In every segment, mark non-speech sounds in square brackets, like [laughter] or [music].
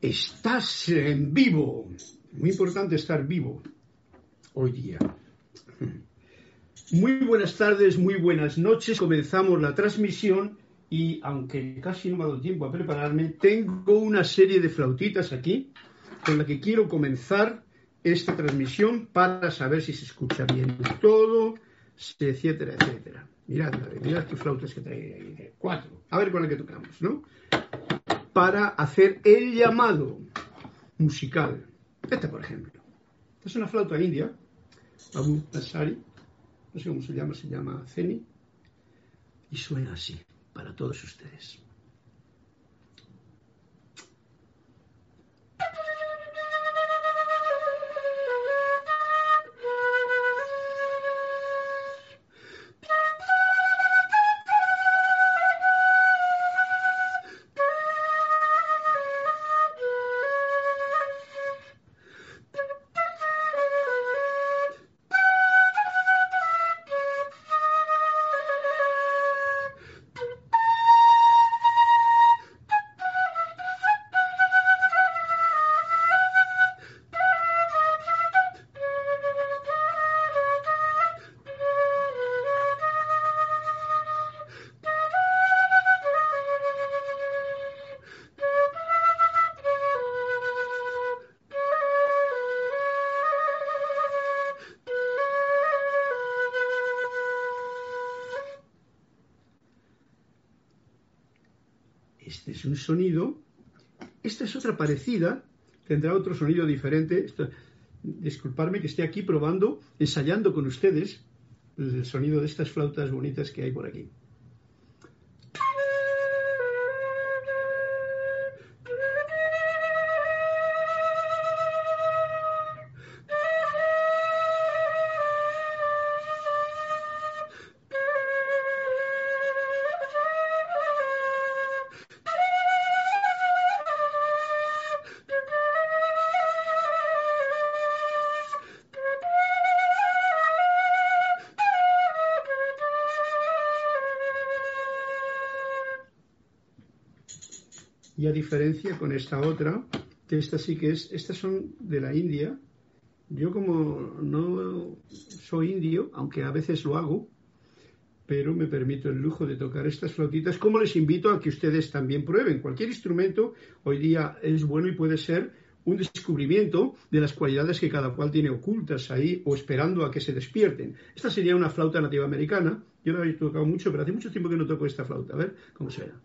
Estás en vivo. Muy importante estar vivo hoy día. Muy buenas tardes, muy buenas noches. Comenzamos la transmisión y aunque casi no me ha dado tiempo a prepararme, tengo una serie de flautitas aquí con la que quiero comenzar esta transmisión para saber si se escucha bien todo, etcétera, etcétera. Mirad, mirad qué flautas que trae ahí. Cuatro. A ver con la que tocamos, ¿no? Para hacer el llamado musical. Esta, por ejemplo. Esta es una flauta india, Abu Nasari, no sé cómo se llama, se llama Zeni, y suena así para todos ustedes. Sonido. Esta es otra parecida, tendrá otro sonido diferente. disculparme que esté aquí probando, ensayando con ustedes el sonido de estas flautas bonitas que hay por aquí. Y a diferencia con esta otra, que esta sí que es, estas son de la India. Yo como no soy indio, aunque a veces lo hago, pero me permito el lujo de tocar estas flautitas, como les invito a que ustedes también prueben. Cualquier instrumento hoy día es bueno y puede ser un descubrimiento de las cualidades que cada cual tiene ocultas ahí o esperando a que se despierten. Esta sería una flauta nativa americana. Yo la he tocado mucho, pero hace mucho tiempo que no toco esta flauta. A ver cómo suena.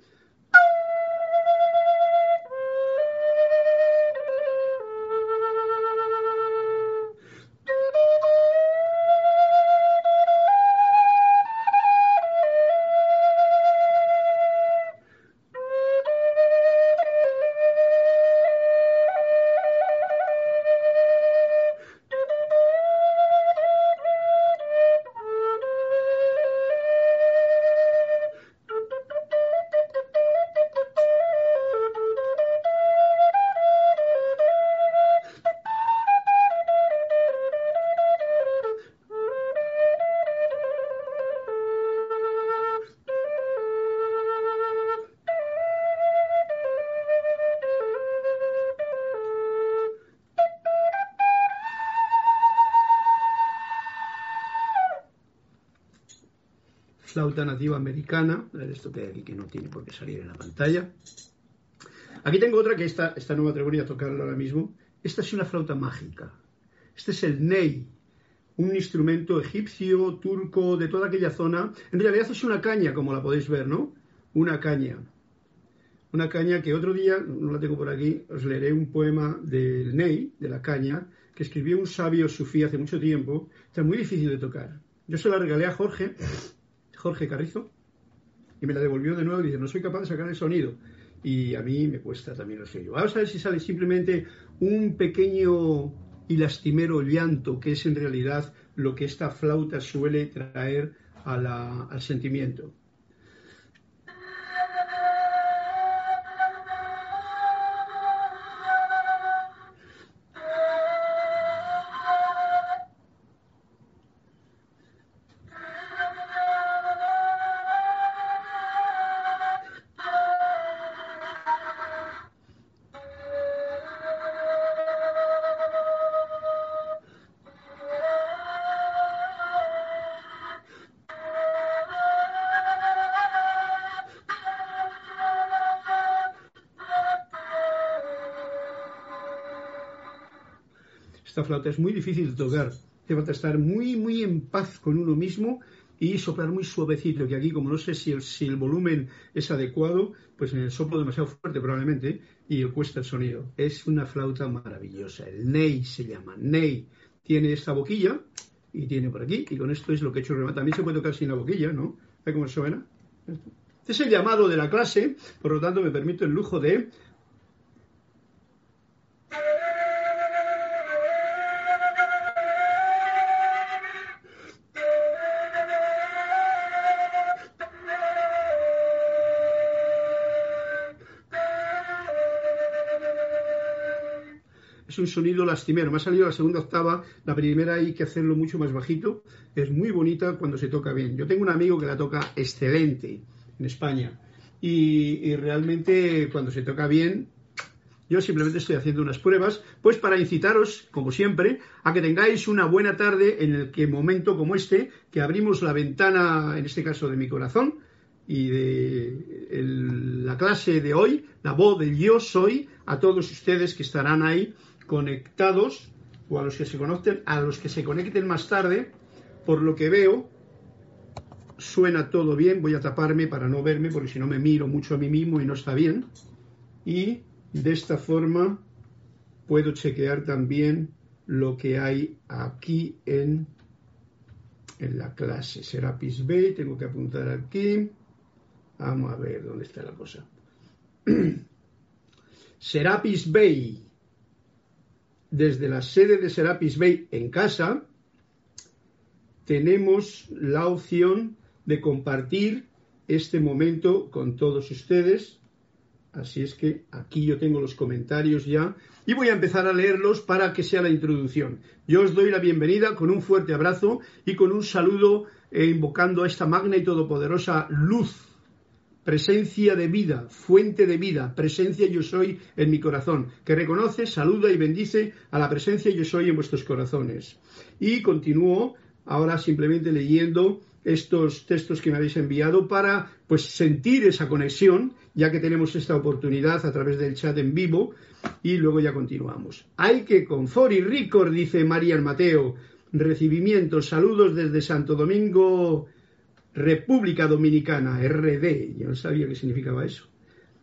Flauta nativa americana, esto que aquí que no tiene por qué salir en la pantalla. Aquí tengo otra que esta, esta no me atrevería a tocarla ahora mismo. Esta es una flauta mágica. Este es el ney, un instrumento egipcio, turco, de toda aquella zona. En realidad es una caña, como la podéis ver, ¿no? Una caña. Una caña que otro día, no la tengo por aquí, os leeré un poema del ney, de la caña, que escribió un sabio sufí hace mucho tiempo. Está muy difícil de tocar. Yo se la regalé a Jorge Jorge Carrizo, y me la devolvió de nuevo y dice, no soy capaz de sacar el sonido. Y a mí me cuesta también el sueño. Vamos a ver si sale simplemente un pequeño y lastimero llanto, que es en realidad lo que esta flauta suele traer al sentimiento. Esta flauta es muy difícil de tocar. Te falta estar muy, muy en paz con uno mismo y soplar muy suavecito, que aquí como no sé si el, si el volumen es adecuado, pues en el soplo demasiado fuerte probablemente y cuesta el sonido. Es una flauta maravillosa, el Ney se llama, Ney. Tiene esta boquilla y tiene por aquí, y con esto es lo que he hecho También se puede tocar sin la boquilla, ¿no? ¿Ve cómo suena? Este es el llamado de la clase, por lo tanto me permito el lujo de un sonido lastimero. Me ha salido la segunda octava, la primera hay que hacerlo mucho más bajito. Es muy bonita cuando se toca bien. Yo tengo un amigo que la toca excelente en España y, realmente cuando se toca bien yo simplemente estoy haciendo unas pruebas, pues para incitaros, como siempre, a que tengáis una buena tarde en el que momento como este, que abrimos la ventana, en este caso de mi corazón, y de la clase de hoy, la voz del yo soy, a todos ustedes que estarán ahí conectados o a los que se conecten, a los que se conecten más tarde, por lo que veo, suena todo bien, voy a taparme para no verme, porque si no me miro mucho a mí mismo y no está bien. Y de esta forma puedo chequear también lo que hay aquí en, en la clase. Serapis Bay, tengo que apuntar aquí. Vamos a ver dónde está la cosa. [clears throat] Serapis Bay desde la sede de Serapis Bay en casa, tenemos la opción de compartir este momento con todos ustedes. Así es que aquí yo tengo los comentarios ya y voy a empezar a leerlos para que sea la introducción. Yo os doy la bienvenida con un fuerte abrazo y con un saludo eh, invocando a esta magna y todopoderosa luz presencia de vida, fuente de vida, presencia yo soy en mi corazón, que reconoce, saluda y bendice a la presencia yo soy en vuestros corazones. Y continúo ahora simplemente leyendo estos textos que me habéis enviado para pues sentir esa conexión, ya que tenemos esta oportunidad a través del chat en vivo y luego ya continuamos. Hay que con Fori Record, dice María Mateo, recibimientos, saludos desde Santo Domingo República Dominicana, RD, yo no sabía qué significaba eso.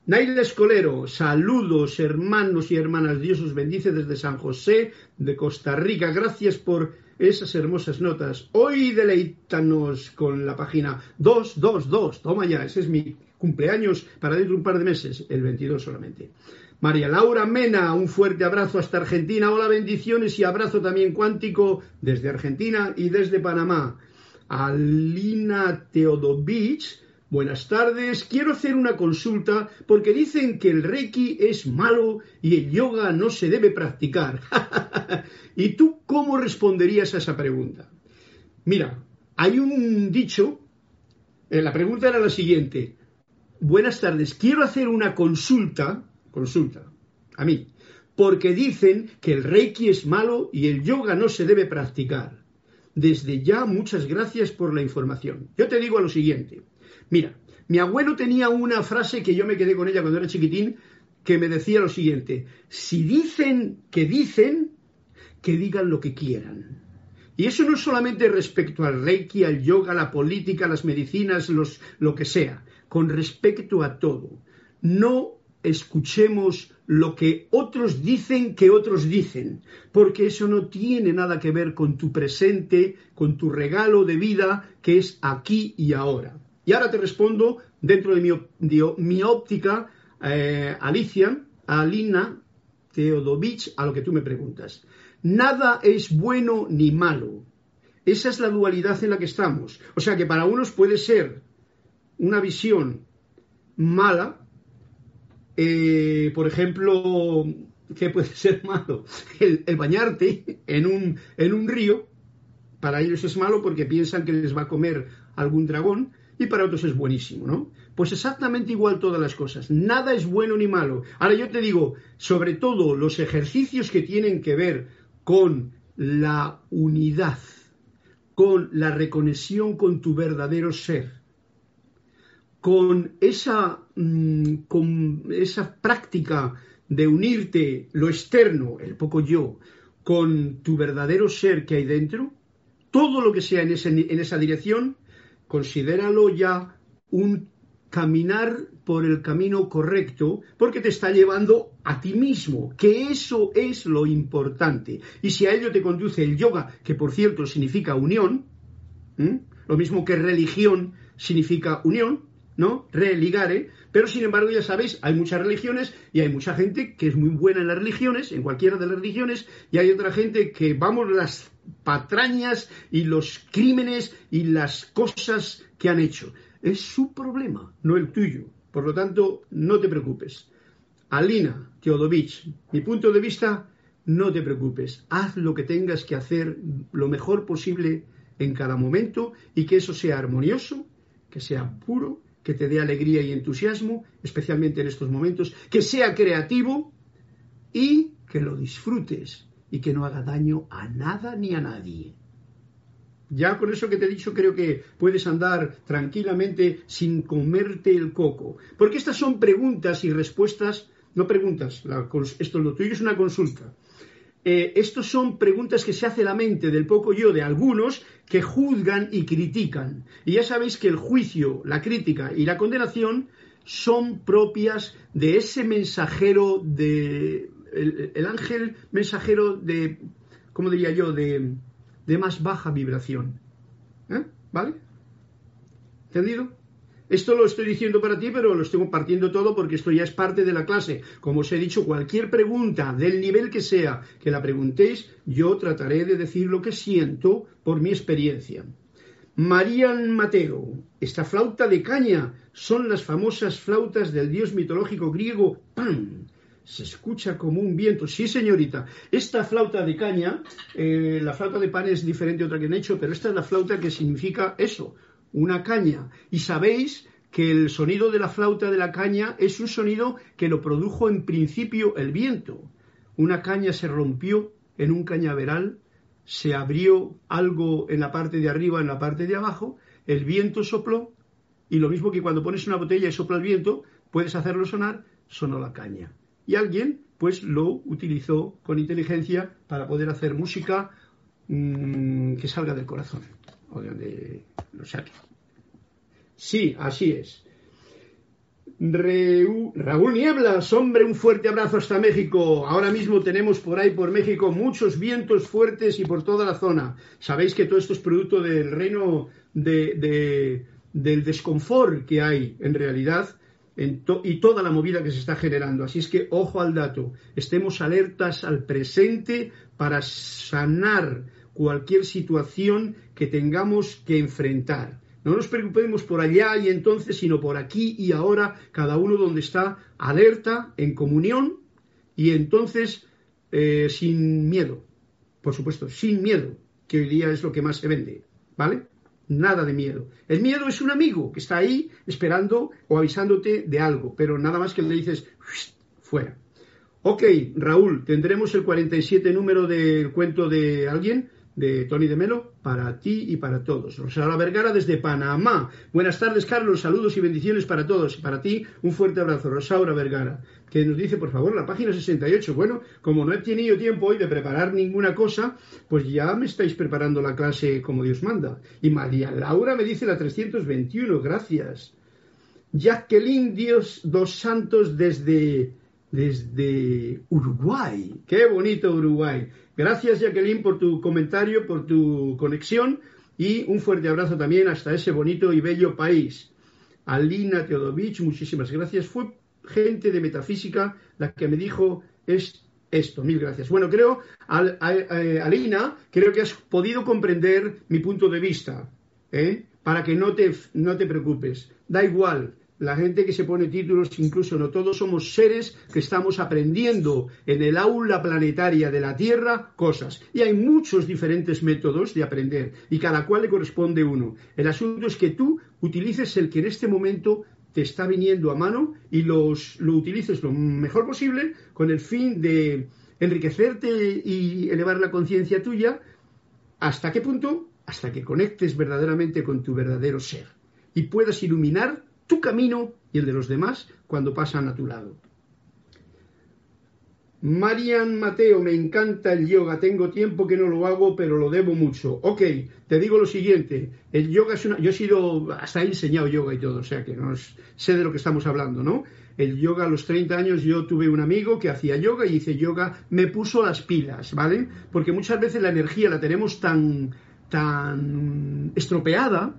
Naila Escolero, saludos hermanos y hermanas, Dios os bendice desde San José de Costa Rica. Gracias por esas hermosas notas. Hoy deleítanos con la página 222. Toma ya, ese es mi cumpleaños para dentro de un par de meses, el 22 solamente. María Laura Mena, un fuerte abrazo hasta Argentina. Hola, bendiciones y abrazo también cuántico desde Argentina y desde Panamá. Alina Teodovich. Buenas tardes. Quiero hacer una consulta porque dicen que el Reiki es malo y el yoga no se debe practicar. [laughs] ¿Y tú cómo responderías a esa pregunta? Mira, hay un dicho. Eh, la pregunta era la siguiente. Buenas tardes. Quiero hacer una consulta. Consulta. A mí. Porque dicen que el Reiki es malo y el yoga no se debe practicar. Desde ya, muchas gracias por la información. Yo te digo lo siguiente. Mira, mi abuelo tenía una frase que yo me quedé con ella cuando era chiquitín, que me decía lo siguiente. Si dicen que dicen, que digan lo que quieran. Y eso no es solamente respecto al reiki, al yoga, la política, las medicinas, los, lo que sea, con respecto a todo. No escuchemos lo que otros dicen que otros dicen, porque eso no tiene nada que ver con tu presente, con tu regalo de vida que es aquí y ahora. Y ahora te respondo dentro de mi, óptica, eh, Alicia, Alina Teodovich, a lo que tú me preguntas. Nada es bueno ni malo. Esa es la dualidad en la que estamos. O sea que para unos puede ser una visión mala, eh, por ejemplo, ¿qué puede [laughs] ser malo? El, bañarte en un, en un río, para ellos es malo porque piensan que les va a comer algún dragón y para otros es buenísimo, ¿no? Pues exactamente igual todas las cosas. Nada es bueno ni malo. Ahora yo te digo, sobre todo los ejercicios que tienen que ver con la unidad, con la reconexión con tu verdadero ser, con esa, mm, con esa práctica de unirte lo externo, el poco yo, con tu verdadero ser que hay dentro, todo lo que sea en, en esa dirección, considéralo ya un caminar por el camino correcto porque te está llevando a ti mismo, que eso es lo importante. Y si a ello te conduce el yoga, que por cierto significa unión, lo mismo que religión significa unión, ¿no? Religare, pero sin embargo ya sabéis, hay muchas religiones y hay mucha gente que es muy buena en las religiones, en cualquiera de las religiones, y hay otra gente que vamos las patrañas y los crímenes y las cosas que han hecho. Es su problema, no el tuyo. Por lo tanto, no te preocupes. Alina Teodovich, mi punto de vista, no te preocupes. Haz lo que tengas que hacer lo mejor posible en cada momento y que eso sea armonioso, que sea puro, que te dé alegría y entusiasmo, especialmente en estos momentos, que sea creativo y que lo disfrutes y que no haga daño a nada ni a nadie. Ya con eso que te he dicho creo que puedes andar tranquilamente sin comerte el coco. Porque estas son preguntas y respuestas, no preguntas, esto lo tuyo es una consulta. Eh, estos son preguntas que se hace la mente del poco yo de algunos que juzgan y critican. Y ya sabéis que el juicio, la crítica y la condenación son propias de ese mensajero de el ángel mensajero de, ¿cómo diría yo?, de, de más baja vibración. ¿Eh? ¿Vale? ¿Entendido? Esto lo estoy diciendo para ti, pero lo estoy compartiendo todo porque esto ya es parte de la clase. Como os he dicho, cualquier pregunta, del nivel que sea, que la preguntéis, yo trataré de decir lo que siento por mi experiencia. Marian Mateo, esta flauta de caña son las famosas flautas del dios mitológico griego Pan se escucha como un viento. Sí, señorita, esta flauta de caña, eh, la flauta de pan es diferente a otra que han hecho, pero esta es la flauta que significa eso, una caña. Y sabéis que el sonido de la flauta de la caña es un sonido que lo produjo en principio el viento. Una caña se rompió en un cañaveral, se abrió algo en la parte de arriba, en la parte de abajo, el viento sopló, y lo mismo que cuando pones una botella y sopla el viento, puedes hacerlo sonar, sonó la caña y alguien pues lo utilizó con inteligencia para poder hacer música mmm, que salga del corazón o de donde lo saque. Sí, así es. Raúl Nieblas, hombre, un fuerte abrazo hasta México. Ahora mismo tenemos por ahí, por México, muchos vientos fuertes y por toda la zona. Sabéis que todo esto es producto del reino de, de, del desconfort que hay en realidad y toda la movida que se está generando. Así es que ojo al dato, estemos alertas al presente para sanar cualquier situación que tengamos que enfrentar. No nos preocupemos por allá y entonces, sino por aquí y ahora, cada uno donde está alerta, en comunión y entonces eh, sin miedo. Por supuesto, sin miedo, que hoy día es lo que más se vende. ¿Vale? nada de miedo. El miedo es un amigo que está ahí esperando o avisándote de algo, pero nada más que le dices fuera. Ok, Raúl, tendremos el 47 número del cuento de alguien de Tony de Melo para ti y para todos. Rosaura Vergara desde Panamá. Buenas tardes, Carlos. Saludos y bendiciones para todos. Para ti, un fuerte abrazo. Rosaura Vergara, que nos dice, por favor, la página 68. Bueno, como no he tenido tiempo hoy de preparar ninguna cosa, pues ya me estáis preparando la clase como Dios manda. Y María Laura me dice la 321. Gracias. Jacqueline Dios dos Santos desde desde Uruguay. Qué bonito Uruguay. Gracias Jacqueline por tu comentario, por tu conexión y un fuerte abrazo también hasta ese bonito y bello país. Alina Teodovich, muchísimas gracias. Fue gente de metafísica la que me dijo es esto. Mil gracias. Bueno, creo, Alina, creo que has podido comprender mi punto de vista. ¿eh? Para que no te, no te preocupes. Da igual la gente que se pone títulos, incluso no todos somos seres que estamos aprendiendo en el aula planetaria de la Tierra cosas. Y hay muchos diferentes métodos de aprender y cada cual le corresponde uno. El asunto es que tú utilices el que en este momento te está viniendo a mano y los, lo utilices lo mejor posible con el fin de enriquecerte y elevar la conciencia tuya. ¿Hasta qué punto? Hasta que conectes verdaderamente con tu verdadero ser y puedas iluminar tu camino y el de los demás cuando pasan a tu lado. Marian Mateo, me encanta el yoga, tengo tiempo que no lo hago, pero lo debo mucho. Ok, te digo lo siguiente, el yoga es una... Yo he sido, hasta he enseñado yoga y todo, o sea que no sé de lo que estamos hablando, ¿no? El yoga a los 30 años yo tuve un amigo que hacía yoga y hice yoga, me puso las pilas, ¿vale? Porque muchas veces la energía la tenemos tan, tan estropeada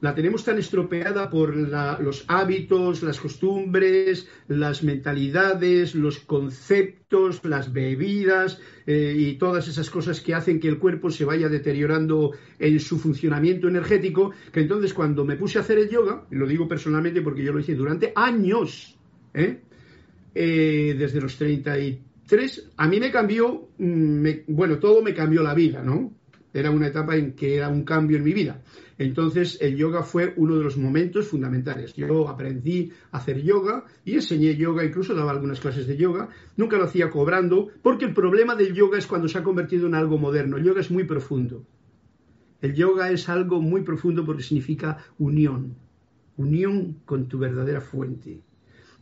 la tenemos tan estropeada por los hábitos, las costumbres, las mentalidades, los conceptos, las bebidas eh, y todas esas cosas que hacen que el cuerpo se vaya deteriorando en su funcionamiento energético, que entonces cuando me puse a hacer el yoga, lo digo personalmente porque yo lo hice durante años, ¿eh? Eh, desde los 33, a mí me cambió, mm, bueno, todo me cambió la vida, ¿no? Era una etapa en que era un cambio en mi vida. Entonces el yoga fue uno de los momentos fundamentales. Yo aprendí a hacer yoga y enseñé yoga, incluso daba algunas clases de yoga. Nunca lo hacía cobrando, porque el problema del yoga es cuando se ha convertido en algo moderno. El yoga es muy profundo. El yoga es algo muy profundo porque significa unión, unión con tu verdadera fuente.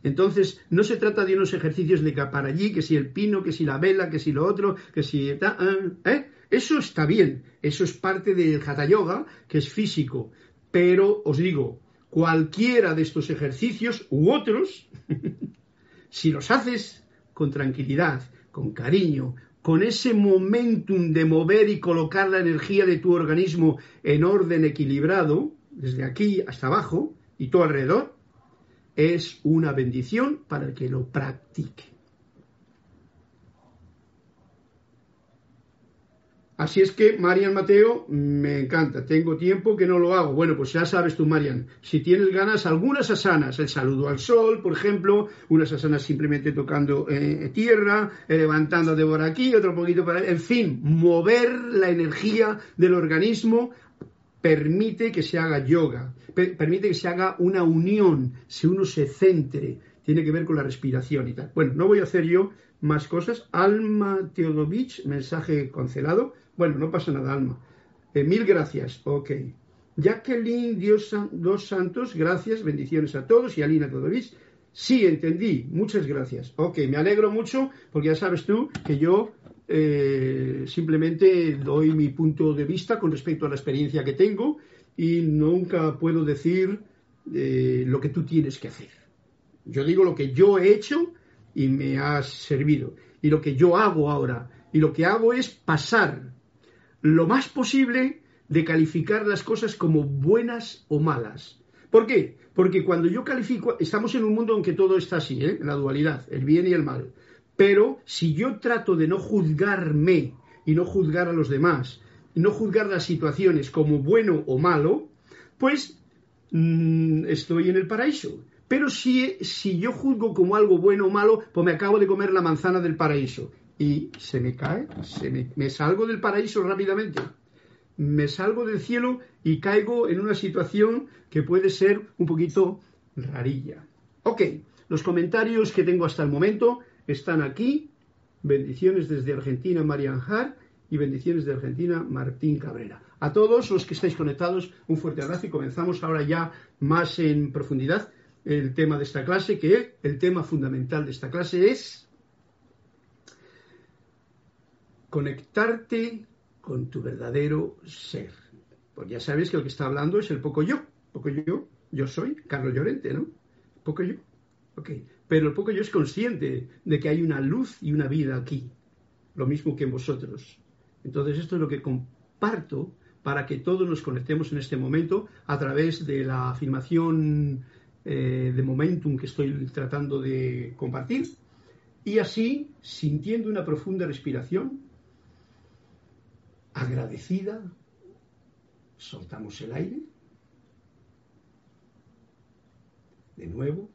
Entonces, no se trata de unos ejercicios de capar allí, que si el pino, que si la vela, que si lo otro, que si... ¿eh? Eso está bien, eso es parte del Hatha Yoga, que es físico, pero os digo, cualquiera de estos ejercicios u otros, [laughs] si los haces con tranquilidad, con cariño, con ese momentum de mover y colocar la energía de tu organismo en orden equilibrado, desde aquí hasta abajo y todo alrededor, es una bendición para el que lo practique. Así es que, Marian Mateo, me encanta. Tengo tiempo que no lo hago. Bueno, pues ya sabes tú, Marian, si tienes ganas, algunas asanas, el saludo al sol, por ejemplo, unas asanas simplemente tocando eh, tierra, eh, levantando de por aquí, otro poquito para En fin, mover la energía del organismo permite que se haga yoga, permite que se haga una unión, si uno se centre, tiene que ver con la respiración y tal. Bueno, no voy a hacer yo más cosas. Alma Teodovich, mensaje cancelado. Bueno, no pasa nada, Alma. Eh, mil gracias. Ok. Jacqueline Dios, Dos Santos, gracias, bendiciones a todos. Y Alina Teodovich, sí, entendí. Muchas gracias. Ok, me alegro mucho porque ya sabes tú que yo eh, simplemente doy mi punto de vista con respecto a la experiencia que tengo y nunca puedo decir eh, lo que tú tienes que hacer. Yo digo lo que yo he hecho y me ha servido. Y lo que yo hago ahora, y lo que hago es pasar lo más posible de calificar las cosas como buenas o malas. ¿Por qué? Porque cuando yo califico, estamos en un mundo en que todo está así, ¿eh? la dualidad, el bien y el mal. Pero si yo trato de no juzgarme y no juzgar a los demás, no juzgar las situaciones como bueno o malo, pues mm, estoy en el paraíso. Pero si, si yo juzgo como algo bueno o malo, pues me acabo de comer la manzana del paraíso. Y se me cae, se me, me salgo del paraíso rápidamente. Me salgo del cielo y caigo en una situación que puede ser un poquito rarilla. Ok, los comentarios que tengo hasta el momento están aquí. Bendiciones desde Argentina, Marian Har, y bendiciones de Argentina, Martín Cabrera. A todos los que estáis conectados, un fuerte abrazo y comenzamos ahora ya más en profundidad el tema de esta clase, que el tema fundamental de esta clase es conectarte con tu verdadero ser. Pues ya sabes que lo que está hablando es el poco yo. Poco yo, yo soy Carlos Llorente, ¿no? Poco yo. Ok. Pero el poco yo es consciente de que hay una luz y una vida aquí. Lo mismo que en vosotros. Entonces esto es lo que comparto para que todos nos conectemos en este momento a través de la afirmación eh, de momentum que estoy tratando de compartir. Y así, sintiendo una profunda respiración, agradecida, soltamos el aire. De nuevo,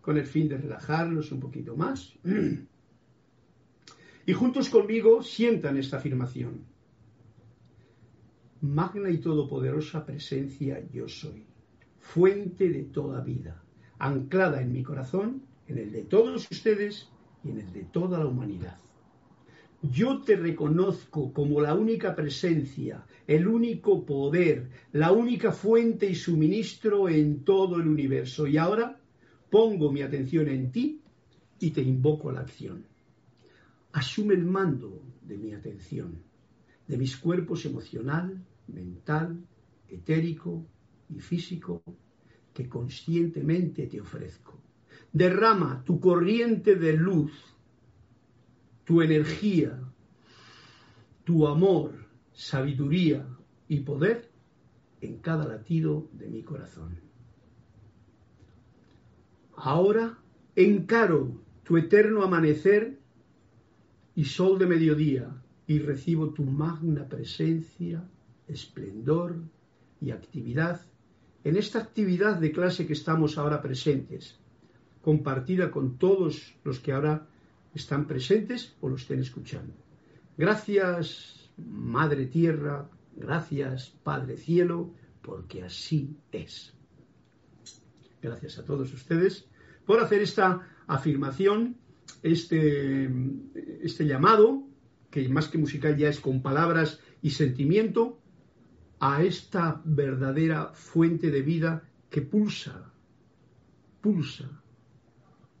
con el fin de relajarnos un poquito más. Y juntos conmigo sientan esta afirmación. Magna y todopoderosa presencia yo soy fuente de toda vida, anclada en mi corazón, en el de todos ustedes y en el de toda la humanidad. Yo te reconozco como la única presencia, el único poder, la única fuente y suministro en todo el universo. Y ahora pongo mi atención en ti y te invoco a la acción. Asume el mando de mi atención, de mis cuerpos emocional, mental, etérico y físico que conscientemente te ofrezco. Derrama tu corriente de luz, tu energía, tu amor, sabiduría y poder en cada latido de mi corazón. Ahora encaro tu eterno amanecer y sol de mediodía y recibo tu magna presencia, esplendor y actividad en esta actividad de clase que estamos ahora presentes, compartida con todos los que ahora están presentes o lo estén escuchando. Gracias, Madre Tierra, gracias, Padre Cielo, porque así es. Gracias a todos ustedes por hacer esta afirmación, este, este llamado, que más que musical ya es con palabras y sentimiento, a esta verdadera fuente de vida que pulsa, pulsa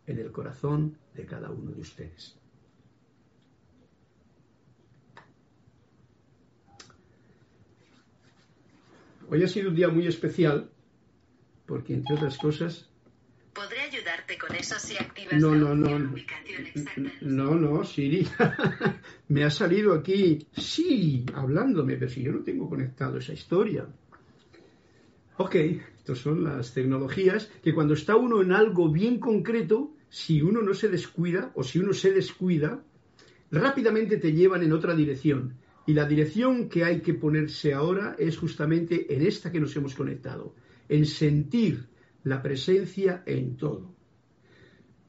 en el corazón de cada uno de ustedes. Hoy ha sido un día muy especial porque, entre otras cosas, Podré ayudarte con eso si activas no, la no, ubicación exacta. no, no, Siri, [laughs] me ha salido aquí, sí, hablándome, pero si yo no tengo conectado esa historia. Ok, estas son las tecnologías que cuando está uno en algo bien concreto, si uno no se descuida o si uno se descuida, rápidamente te llevan en otra dirección. Y la dirección que hay que ponerse ahora es justamente en esta que nos hemos conectado, en sentir la presencia en todo.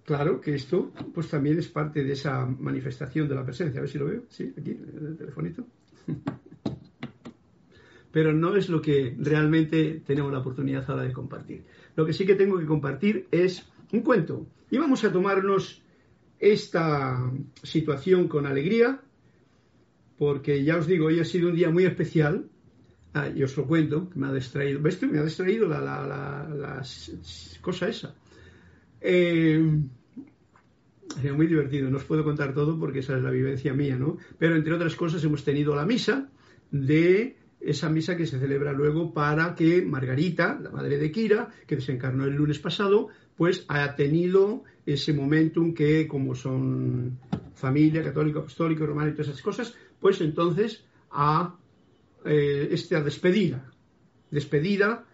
Claro que esto pues también es parte de esa manifestación de la presencia. A ver si lo veo. Sí, aquí, el telefonito. [laughs] Pero no es lo que realmente tenemos la oportunidad ahora de compartir. Lo que sí que tengo que compartir es un cuento. Y vamos a tomarnos esta situación con alegría, porque ya os digo, hoy ha sido un día muy especial Ah, y os lo cuento, que me ha distraído. ¿Ves? Me ha distraído la, la, la, la cosa esa. Eh, muy divertido, no os puedo contar todo porque esa es la vivencia mía, ¿no? Pero entre otras cosas hemos tenido la misa de esa misa que se celebra luego para que Margarita, la madre de Kira, que desencarnó el lunes pasado, pues ha tenido ese momentum que como son familia católica, apostólica, romana y todas esas cosas, pues entonces ha eh, esta despedida, despedida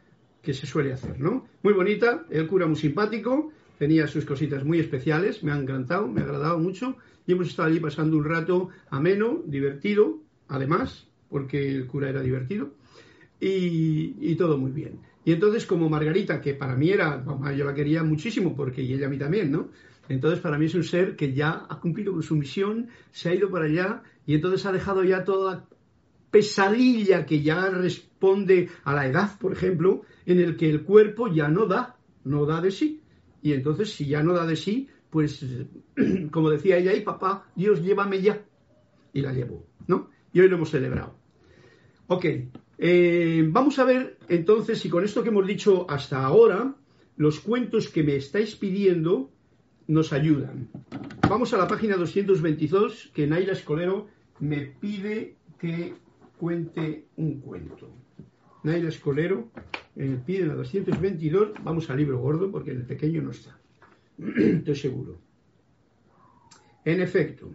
que se suele hacer, ¿no? Muy bonita, el cura muy simpático, tenía sus cositas muy especiales, me ha encantado, me ha agradado mucho y hemos estado allí pasando un rato ameno, divertido, además, porque el cura era divertido y, todo muy bien. Y entonces como Margarita, que para mí era, yo la quería muchísimo porque ella a mí también, ¿no? Entonces para mí es un ser que ya ha cumplido con su misión, se ha ido para allá y entonces ha dejado ya toda pesadilla que ya responde a la edad, por ejemplo, en el que el cuerpo ya no da, no da de sí. Y entonces, si ya no da de sí, pues, [clears throat] como decía ella, y papá, Dios, llévame ya. Y la llevo, ¿no? Y hoy lo hemos celebrado. Ok, eh, vamos a ver entonces si con esto que hemos dicho hasta ahora, los cuentos que me estáis pidiendo nos ayudan. Vamos a la página 222, que Naila Escolero me pide que cuente un cuento. Naila Escolero eh, pide la 222, vamos al libro gordo porque en el pequeño no está. [clears throat] Estoy seguro. En efecto,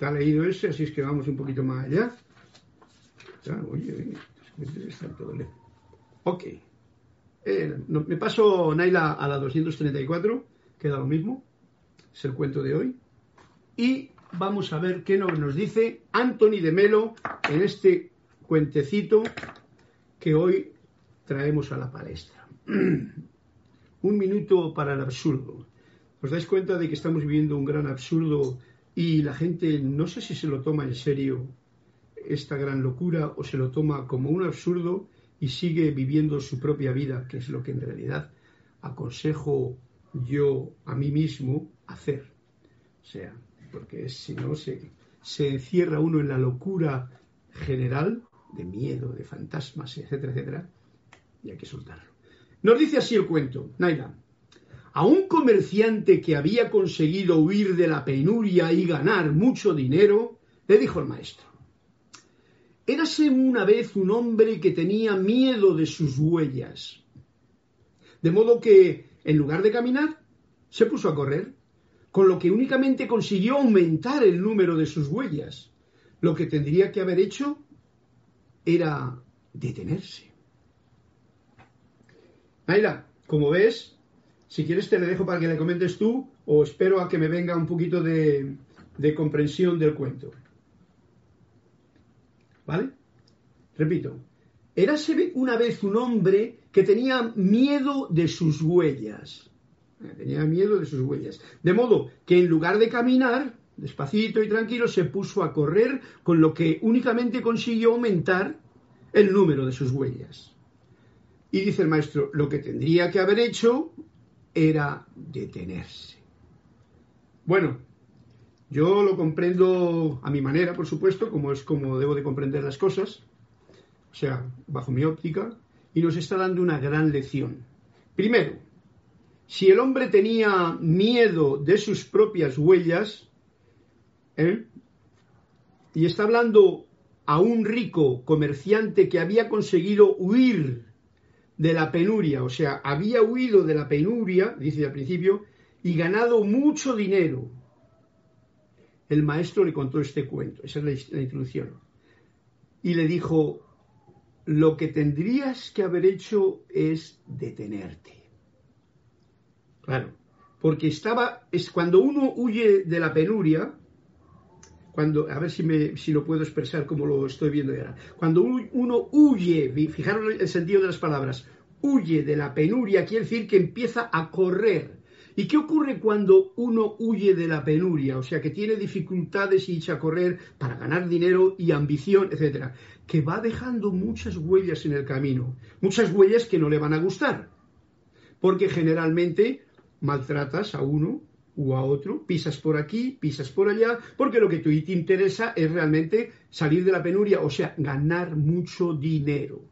está leído ese, así es que vamos un poquito más allá. Oye, están todo lejos. Ok. Eh, no, me paso, Naila, a la 234, queda lo mismo, es el cuento de hoy. Y vamos a ver qué nos dice Anthony de Melo en este cuentecito que hoy traemos a la palestra. [clears throat] un minuto para el absurdo. ¿Os dais cuenta de que estamos viviendo un gran absurdo y la gente no sé si se lo toma en serio esta gran locura o se lo toma como un absurdo y sigue viviendo su propia vida, que es lo que en realidad aconsejo yo a mí mismo hacer. O sea, porque si no se, se encierra uno en la locura general de miedo, de fantasmas, etcétera, etcétera, y hay que soltarlo. Nos dice así el cuento, Naila. A un comerciante que había conseguido huir de la penuria y ganar mucho dinero, le dijo el maestro, Érase una vez un hombre que tenía miedo de sus huellas. De modo que, en lugar de caminar, se puso a correr, con lo que únicamente consiguió aumentar el número de sus huellas. Lo que tendría que haber hecho era detenerse. Naila, como ves, si quieres te le dejo para que le comentes tú o espero a que me venga un poquito de, de comprensión del cuento. ¿Vale? Repito, érase una vez un hombre que tenía miedo de sus huellas. Tenía miedo de sus huellas. De modo que en lugar de caminar, despacito y tranquilo, se puso a correr, con lo que únicamente consiguió aumentar el número de sus huellas. Y dice el maestro, lo que tendría que haber hecho era detenerse. Bueno, yo lo comprendo a mi manera, por supuesto, como es como debo de comprender las cosas, o sea, bajo mi óptica, y nos está dando una gran lección. Primero, si el hombre tenía miedo de sus propias huellas, ¿eh? y está hablando a un rico comerciante que había conseguido huir de la penuria, o sea, había huido de la penuria, dice al principio, y ganado mucho dinero. El maestro le contó este cuento, esa es la, introducción. Y le dijo, lo que tendrías que haber hecho es detenerte. Claro, porque estaba, es cuando uno huye de la penuria, cuando, a ver si, me, si lo puedo expresar como lo estoy viendo ahora, cuando uno huye, fijaros el sentido de las palabras, huye de la penuria, quiere decir que empieza a correr. ¿Y qué ocurre cuando uno huye de la penuria? O sea, que tiene dificultades y echa a correr para ganar dinero y ambición, etcétera. Que va dejando muchas huellas en el camino. Muchas huellas que no le van a gustar. Porque generalmente maltratas a uno u a otro, pisas por aquí, pisas por allá, porque lo que tú te interesa es realmente salir de la penuria, o sea, ganar mucho dinero.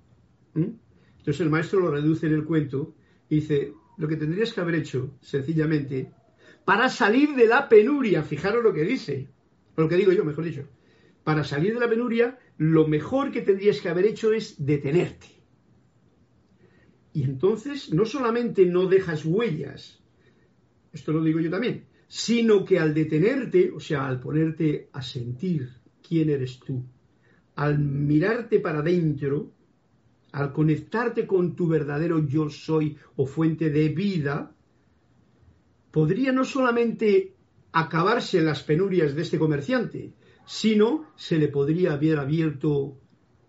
¿Mm? Entonces el maestro lo reduce en el cuento y dice, lo que tendrías que haber hecho, sencillamente, para salir de la penuria, fijaros lo que dice, lo que digo yo, mejor dicho, para salir de la penuria, lo mejor que tendrías que haber hecho es detenerte. Y entonces no solamente no dejas huellas, esto lo digo yo también, sino que al detenerte, o sea, al ponerte a sentir quién eres tú, al mirarte para adentro, al conectarte con tu verdadero yo soy o fuente de vida, podría no solamente acabarse las penurias de este comerciante, sino se le podría haber abierto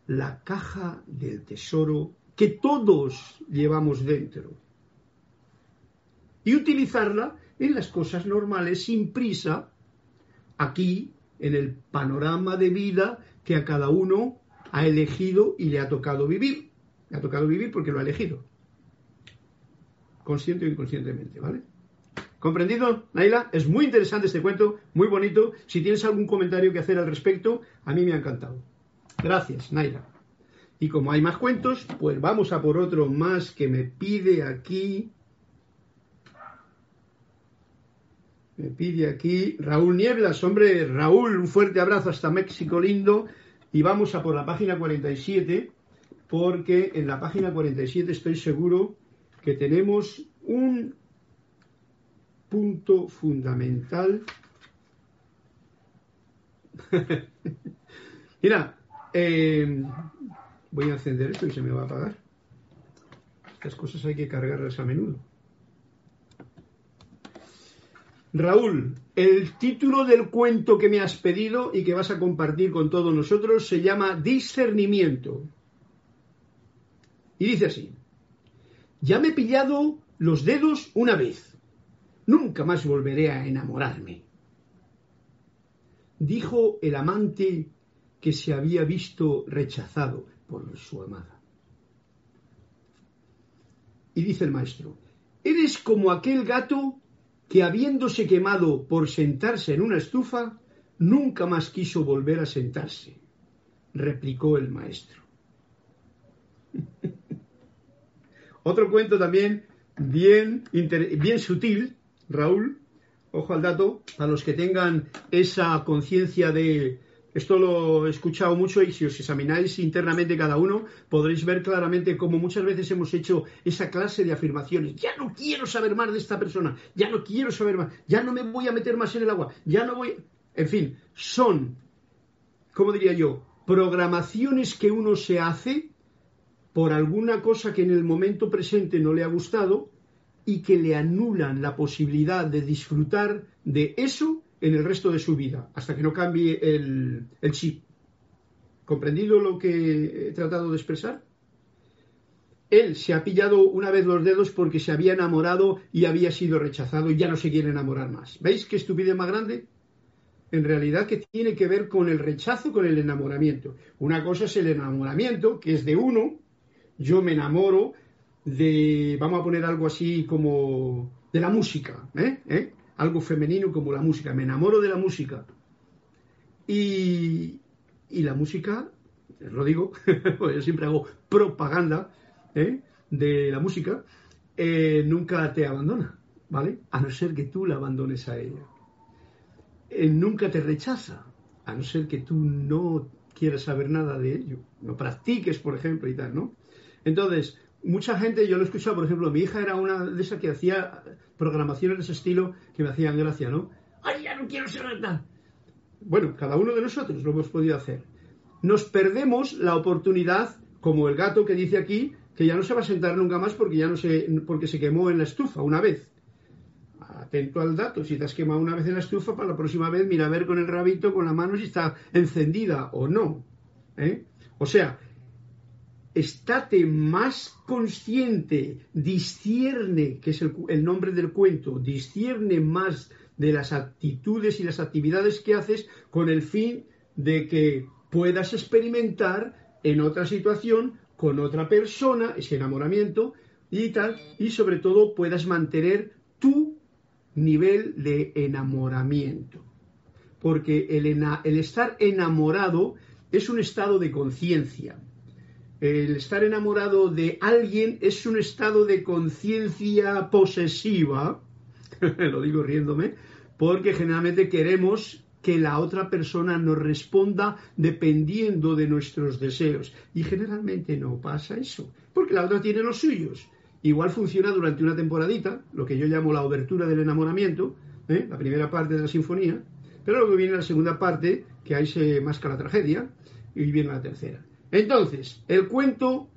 la caja del tesoro que todos llevamos dentro y utilizarla en las cosas normales sin prisa, aquí en el panorama de vida que a cada uno ha elegido y le ha tocado vivir. Le ha tocado vivir porque lo ha elegido. Consciente o inconscientemente, ¿vale? ¿Comprendido, Naila? Es muy interesante este cuento, muy bonito. Si tienes algún comentario que hacer al respecto, a mí me ha encantado. Gracias, Naila. Y como hay más cuentos, pues vamos a por otro más que me pide aquí. Me pide aquí Raúl Nieblas. Hombre, Raúl, un fuerte abrazo hasta México lindo. Y vamos a por la página 47 porque en la página 47 estoy seguro que tenemos un punto fundamental. [laughs] Mira, eh, voy a encender esto y se me va a apagar. Estas cosas hay que cargarlas a menudo. Raúl, el título del cuento que me has pedido y que vas a compartir con todos nosotros se llama Discernimiento. Y dice así, ya me he pillado los dedos una vez, nunca más volveré a enamorarme. Dijo el amante que se había visto rechazado por su amada. Y dice el maestro, eres como aquel gato que habiéndose quemado por sentarse en una estufa, nunca más quiso volver a sentarse. replicó el maestro. [laughs] Otro cuento también bien, sutil, Raúl, ojo al dato, a los que tengan esa conciencia de, esto lo he escuchado mucho y si os examináis internamente cada uno, podréis ver claramente cómo muchas veces hemos hecho esa clase de afirmaciones. Ya no quiero saber más de esta persona, ya no quiero saber más, ya no me voy a meter más en el agua, ya no voy... En fin, son, ¿cómo diría yo? Programaciones que uno se hace por alguna cosa que en el momento presente no le ha gustado y que le anulan la posibilidad de disfrutar de eso en el resto de su vida, hasta que no cambie el, el chip. ¿Comprendido lo que he tratado de expresar? Él se ha pillado una vez los dedos porque se había enamorado y había sido rechazado y ya no se quiere enamorar más. ¿Veis qué estupidez más grande? En realidad que tiene que ver con el rechazo, con el enamoramiento. Una cosa es el enamoramiento, que es de uno, yo me enamoro de, vamos a poner algo así como de la música, ¿eh? ¿Eh? Algo femenino como la música, me enamoro de la música. Y, y la música, lo digo, [laughs] yo siempre hago propaganda ¿eh? de la música, eh, nunca te abandona, ¿vale? A no ser que tú la abandones a ella. Eh, nunca te rechaza, a no ser que tú no quieras saber nada de ello, no practiques, por ejemplo, y tal, ¿no? Entonces, mucha gente, yo lo he escuchado, por ejemplo, mi hija era una de esas que hacía programaciones de ese estilo que me hacían gracia, ¿no? ¡Ay, ya no quiero ser nada! Bueno, cada uno de nosotros lo hemos podido hacer. Nos perdemos la oportunidad, como el gato que dice aquí, que ya no se va a sentar nunca más porque ya no se, porque se quemó en la estufa una vez. Atento al dato, si te has quemado una vez en la estufa, para la próxima vez mira a ver con el rabito, con la mano, si está encendida o no. ¿eh? O sea, estate más consciente, discierne, que es el, nombre del cuento, discierne más de las actitudes y las actividades que haces con el fin de que puedas experimentar en otra situación con otra persona ese enamoramiento y tal, y sobre todo puedas mantener tu nivel de enamoramiento. Porque el, el estar enamorado es un estado de conciencia el estar enamorado de alguien es un estado de conciencia posesiva, [laughs] lo digo riéndome, porque generalmente queremos que la otra persona nos responda dependiendo de nuestros deseos. Y generalmente no pasa eso, porque la otra tiene los suyos. Igual funciona durante una temporadita, lo que yo llamo la obertura del enamoramiento, ¿eh? la primera parte de la sinfonía, pero luego viene la segunda parte, que ahí se masca la tragedia, y viene la tercera. Entonces, el cuento,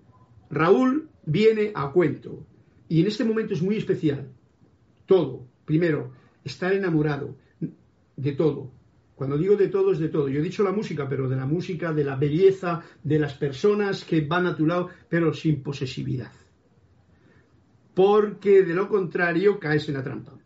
Raúl viene a cuento. Y en este momento es muy especial. Todo. Primero, estar enamorado de todo. Cuando digo de todo es de todo. Yo he dicho la música, pero de la música, de la belleza, de las personas que van a tu lado, pero sin posesividad. Porque de lo contrario caes en la trampa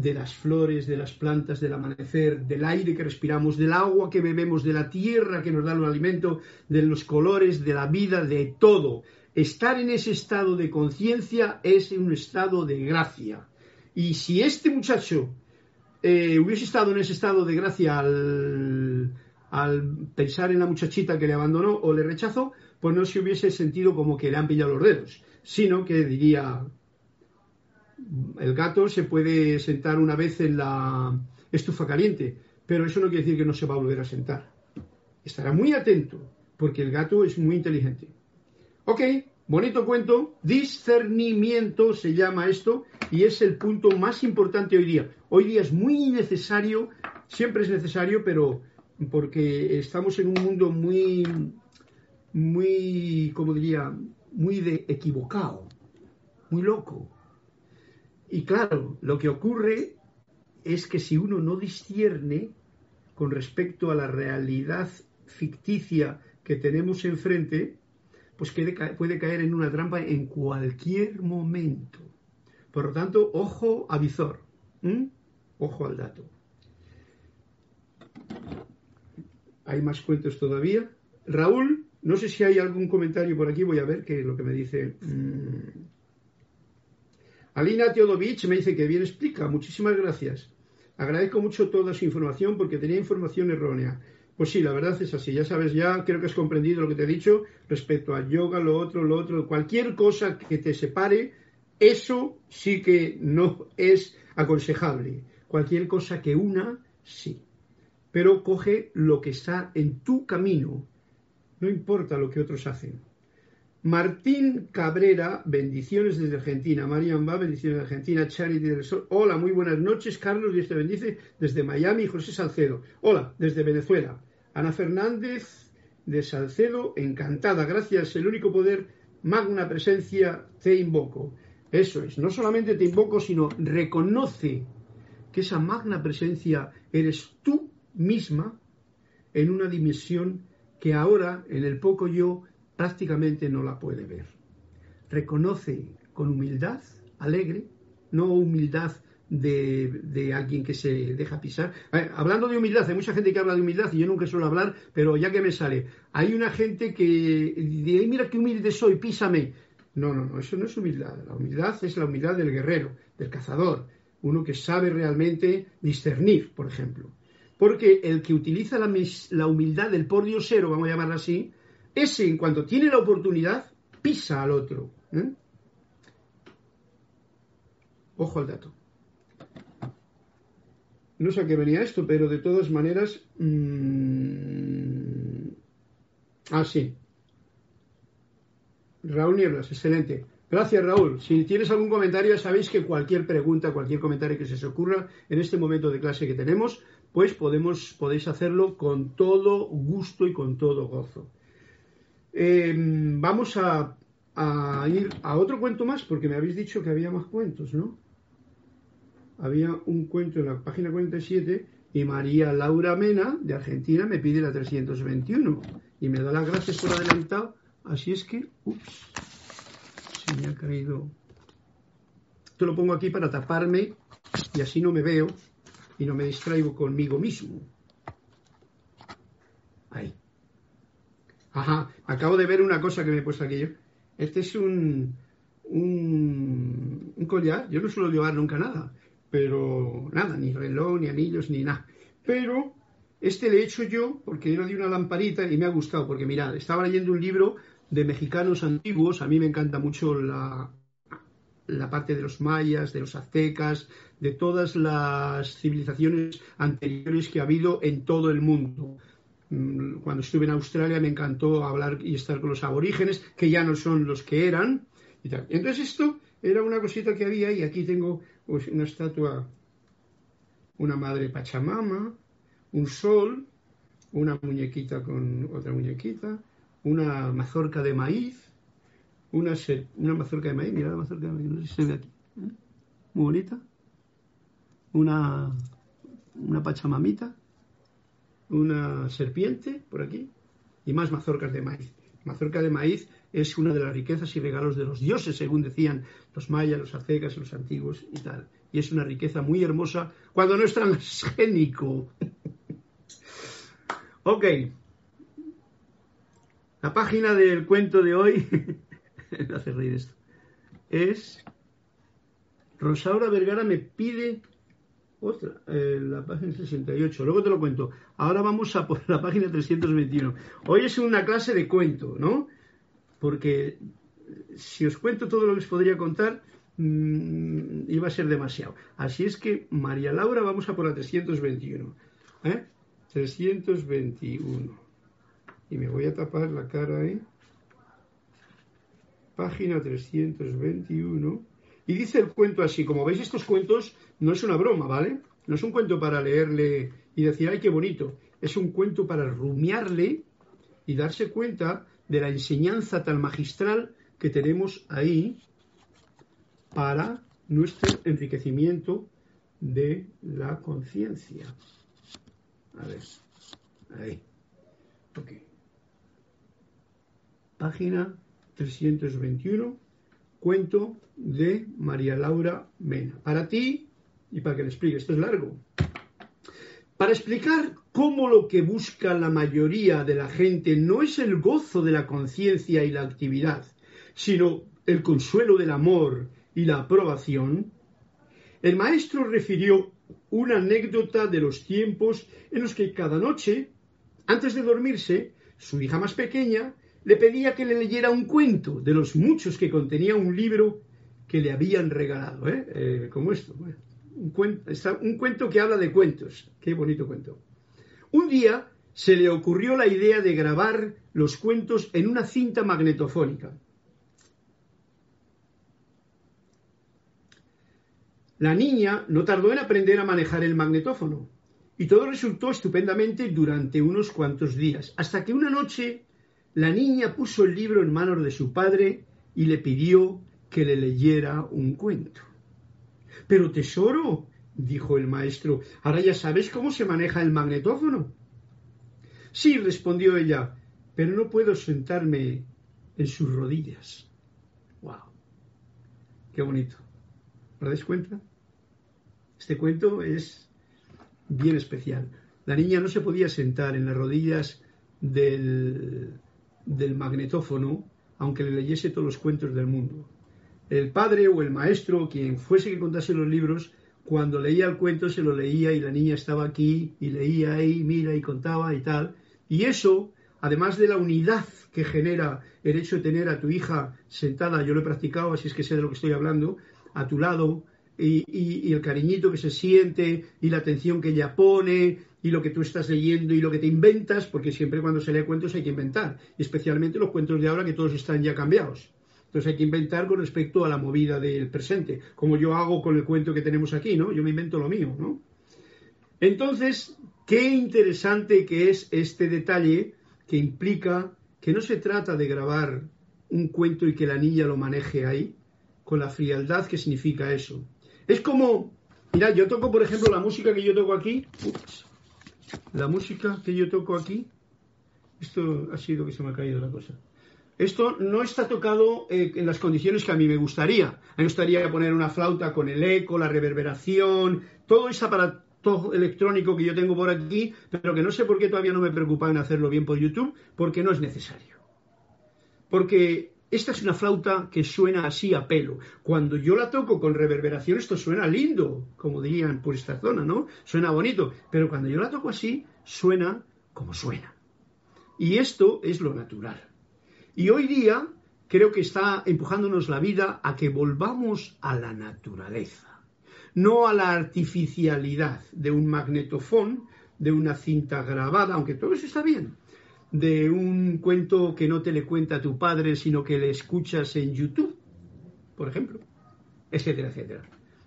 de las flores, de las plantas, del amanecer, del aire que respiramos, del agua que bebemos, de la tierra que nos da el alimento, de los colores, de la vida, de todo. Estar en ese estado de conciencia es un estado de gracia. Y si este muchacho eh, hubiese estado en ese estado de gracia al, al pensar en la muchachita que le abandonó o le rechazó, pues no se hubiese sentido como que le han pillado los dedos, sino que diría, el gato se puede sentar una vez en la estufa caliente, pero eso no quiere decir que no se va a volver a sentar. Estará muy atento, porque el gato es muy inteligente. Ok, bonito cuento, discernimiento se llama esto, y es el punto más importante hoy día. Hoy día es muy necesario, siempre es necesario, pero porque estamos en un mundo muy, muy, como diría, muy de equivocado, muy loco y claro, lo que ocurre es que si uno no discierne con respecto a la realidad ficticia que tenemos enfrente, pues puede caer en una trampa en cualquier momento. Por lo tanto, ojo a visor, ojo al dato. Hay más cuentos todavía. Raúl, no sé si hay algún comentario por aquí, voy a ver qué es lo que me dice. Mm, Alina Teodovich me dice que bien explica, muchísimas gracias. Agradezco mucho toda su información porque tenía información errónea. Pues sí, la verdad es así. Ya sabes, ya creo que has comprendido lo que te he dicho respecto al yoga, lo otro, lo otro. Cualquier cosa que te separe, eso sí que no es aconsejable. Cualquier cosa que una, sí. Pero coge lo que está en tu camino. No importa lo que otros hacen. Martín Cabrera, bendiciones desde Argentina. Marian Va, bendiciones desde Argentina. Charity del Sol. Hola, muy buenas noches. Carlos, Dios te bendice desde Miami. José Salcedo. Hola, desde Venezuela. Ana Fernández de Salcedo, encantada. Gracias, el único poder, magna presencia, te invoco. Eso es, no solamente te invoco, sino reconoce que esa magna presencia eres tú misma en una dimensión que ahora, en el poco yo, prácticamente no la puede ver. Reconoce con humildad, alegre, no humildad de, alguien que se deja pisar. hablando de humildad, hay mucha gente que habla de humildad y yo nunca suelo hablar, pero ya que me sale, hay una gente que dice, mira qué humilde soy, písame. No, no, no, eso no es humildad. La humildad es la humildad del guerrero, del cazador, uno que sabe realmente discernir, por ejemplo. Porque el que utiliza la, la humildad del por diosero, vamos a llamarla así, ese en cuanto tiene la oportunidad, pisa al otro. ¿eh? Ojo al dato. No sé a qué venía esto, pero de todas maneras... Mmm... Ah, sí. Raúl Nieblas, excelente. Gracias, Raúl. Si tienes algún comentario, sabéis que cualquier pregunta, cualquier comentario que se os ocurra en este momento de clase que tenemos, pues podemos, podéis hacerlo con todo gusto y con todo gozo. Em, vamos a, ir a otro cuento más, porque me habéis dicho que había más cuentos, ¿no? Había un cuento en la página 47 y María Laura Mena, de Argentina, me pide la 321 y me da las gracias por adelantado. Así es que, ups, se me ha caído. Esto lo pongo aquí para taparme y así no me veo y no me distraigo conmigo mismo. Ahí. Ajá, acabo de ver una cosa que me he puesto aquí yo. Este es un, un, collar. Yo no suelo llevar nunca nada, pero nada, ni reloj, ni anillos, ni nada. Pero este le he hecho yo porque era de una lamparita y me ha gustado, porque mirad, estaba leyendo un libro de mexicanos antiguos, a mí me encanta mucho la, la parte de los mayas, de los aztecas, de todas las civilizaciones anteriores que ha habido en todo el mundo. Mm, cuando estuve en Australia me encantó hablar y estar con los aborígenes, que ya no son los que eran. Entonces esto era una cosita que había y aquí tengo pues, una estatua, una madre Pachamama, un sol, una muñequita con otra muñequita, una mazorca de maíz, una, una mazorca de maíz, mira la mazorca de maíz, no sé si se ve aquí, ¿eh? muy bonita, una, una pachamamita, una serpiente por aquí y más mazorcas de maíz. Mazorca de maíz es una de las riquezas y regalos de los dioses, según decían los mayas, los aztecas, los antiguos y tal. Y es una riqueza muy hermosa cuando no es transgénico. [laughs] ok. La página del cuento de hoy, [laughs] me hace reír esto, es Rosaura Vergara me pide otra, eh, la página 68. Luego te lo cuento. Ahora vamos a por la [laughs] página 321. Hoy es una clase de cuento, ¿no? Porque si os cuento todo lo que os podría contar, mm, iba a ser demasiado. Así es que, María Laura, vamos a por la 321. ¿eh? 321. Y me voy a tapar la cara ahí. Página 321. Y dice el cuento así, como veis estos cuentos no es una broma, ¿vale? No es un cuento para leerle y decir, ay, qué bonito. Es un cuento para rumiarle y darse cuenta de la enseñanza tan magistral que tenemos ahí para nuestro enriquecimiento de la conciencia. A ver, ahí. Ok. Página 321 cuento de María Laura Mena. Para ti y para que le explique, esto es largo. Para explicar cómo lo que busca la mayoría de la gente no es el gozo de la conciencia y la actividad, sino el consuelo del amor y la aprobación, el maestro refirió una anécdota de los tiempos en los que cada noche Antes de dormirse, su hija más pequeña le pedía que le leyera un cuento de los muchos que contenía un libro que le habían regalado, ¿eh? Eh, como esto. Un, cuento, que habla de cuentos. Qué bonito cuento. Un día se le ocurrió la idea de grabar los cuentos en una cinta magnetofónica. La niña no tardó en aprender a manejar el magnetófono y todo resultó estupendamente durante unos cuantos días, hasta que una noche la niña puso el libro en manos de su padre y le pidió que le leyera un cuento. Pero tesoro, dijo el maestro, ahora ya sabes cómo se maneja el magnetófono. Sí, respondió ella, pero no puedo sentarme en sus rodillas. ¡Wow! ¡Qué bonito! ¿Os dais cuenta? Este cuento es bien especial. La niña no se podía sentar en las rodillas del, del magnetófono, aunque le leyese todos los cuentos del mundo. El padre o el maestro, quien fuese que contase los libros, cuando leía el cuento se lo leía y la niña estaba aquí y leía ahí, mira y contaba y tal. Y eso, además de la unidad que genera el hecho de tener a tu hija sentada, yo lo he practicado, así es que sé de lo que estoy hablando, a tu lado, y, el cariñito que se siente y la atención que ella pone y lo que tú estás leyendo y lo que te inventas, porque siempre cuando se lee cuentos hay que inventar, y especialmente los cuentos de ahora que todos están ya cambiados. Entonces hay que inventar con respecto a la movida del presente, como yo hago con el cuento que tenemos aquí, ¿no? Yo me invento lo mío, ¿no? Entonces, qué interesante que es este detalle que implica que no se trata de grabar un cuento y que la niña lo maneje ahí, con la frialdad que significa eso, es como, mira, yo toco, por ejemplo, la música que yo toco aquí. la música que yo toco aquí. Esto ha sido que se me ha caído la cosa. Esto no está tocado eh, en las condiciones que a mí me gustaría. A mí me gustaría poner una flauta con el eco, la reverberación, todo ese aparato electrónico que yo tengo por aquí, pero que no sé por qué todavía no me preocupa en hacerlo bien por YouTube, porque no es necesario. Porque esta es una flauta que suena así a pelo. Cuando yo la toco con reverberación, esto suena lindo, como dirían por esta zona, ¿no? Suena bonito. Pero cuando yo la toco así, suena como suena. Y esto es lo natural. Y hoy día creo que está empujándonos la vida a que volvamos a la naturaleza, no a la artificialidad de un magnetofón, de una cinta grabada, aunque todo eso está bien, de un cuento que no te le cuenta tu padre, sino que le escuchas en YouTube, por ejemplo, etcétera, etcétera.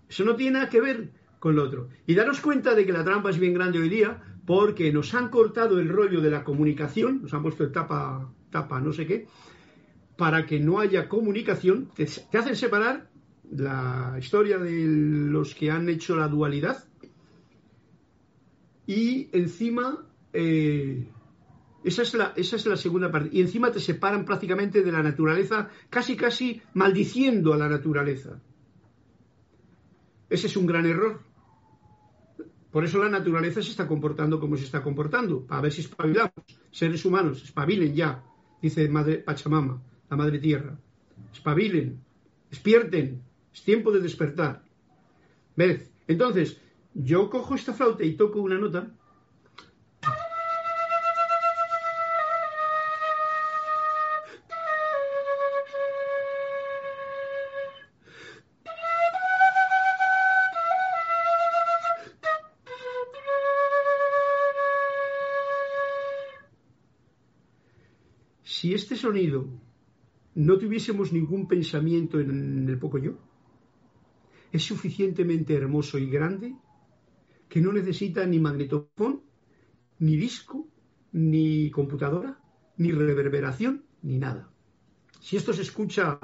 Eso no tiene nada que ver con lo otro. Y daros cuenta de que la trampa es bien grande hoy día porque nos han cortado el rollo de la comunicación, nos han puesto el tapa, tapa, no sé qué, para que no haya comunicación, te, hacen separar la historia de los que han hecho la dualidad y encima eh, esa es, la, esa es la segunda parte. Y encima te separan prácticamente de la naturaleza, casi casi maldiciendo a la naturaleza. Ese es un gran error. Por eso la naturaleza se está comportando como se está comportando, para ver si espabilamos. Seres humanos, espabilen ya, dice Madre Pachamama, la Madre Tierra. Espabilen, despierten, es tiempo de despertar. ¿Ves? Entonces, yo cojo esta flauta y toco una nota sonido no tuviésemos ningún pensamiento en el poco yo, es suficientemente hermoso y grande que no necesita ni magnetofón, ni disco, ni computadora, ni reverberación, ni nada. Si esto se escucha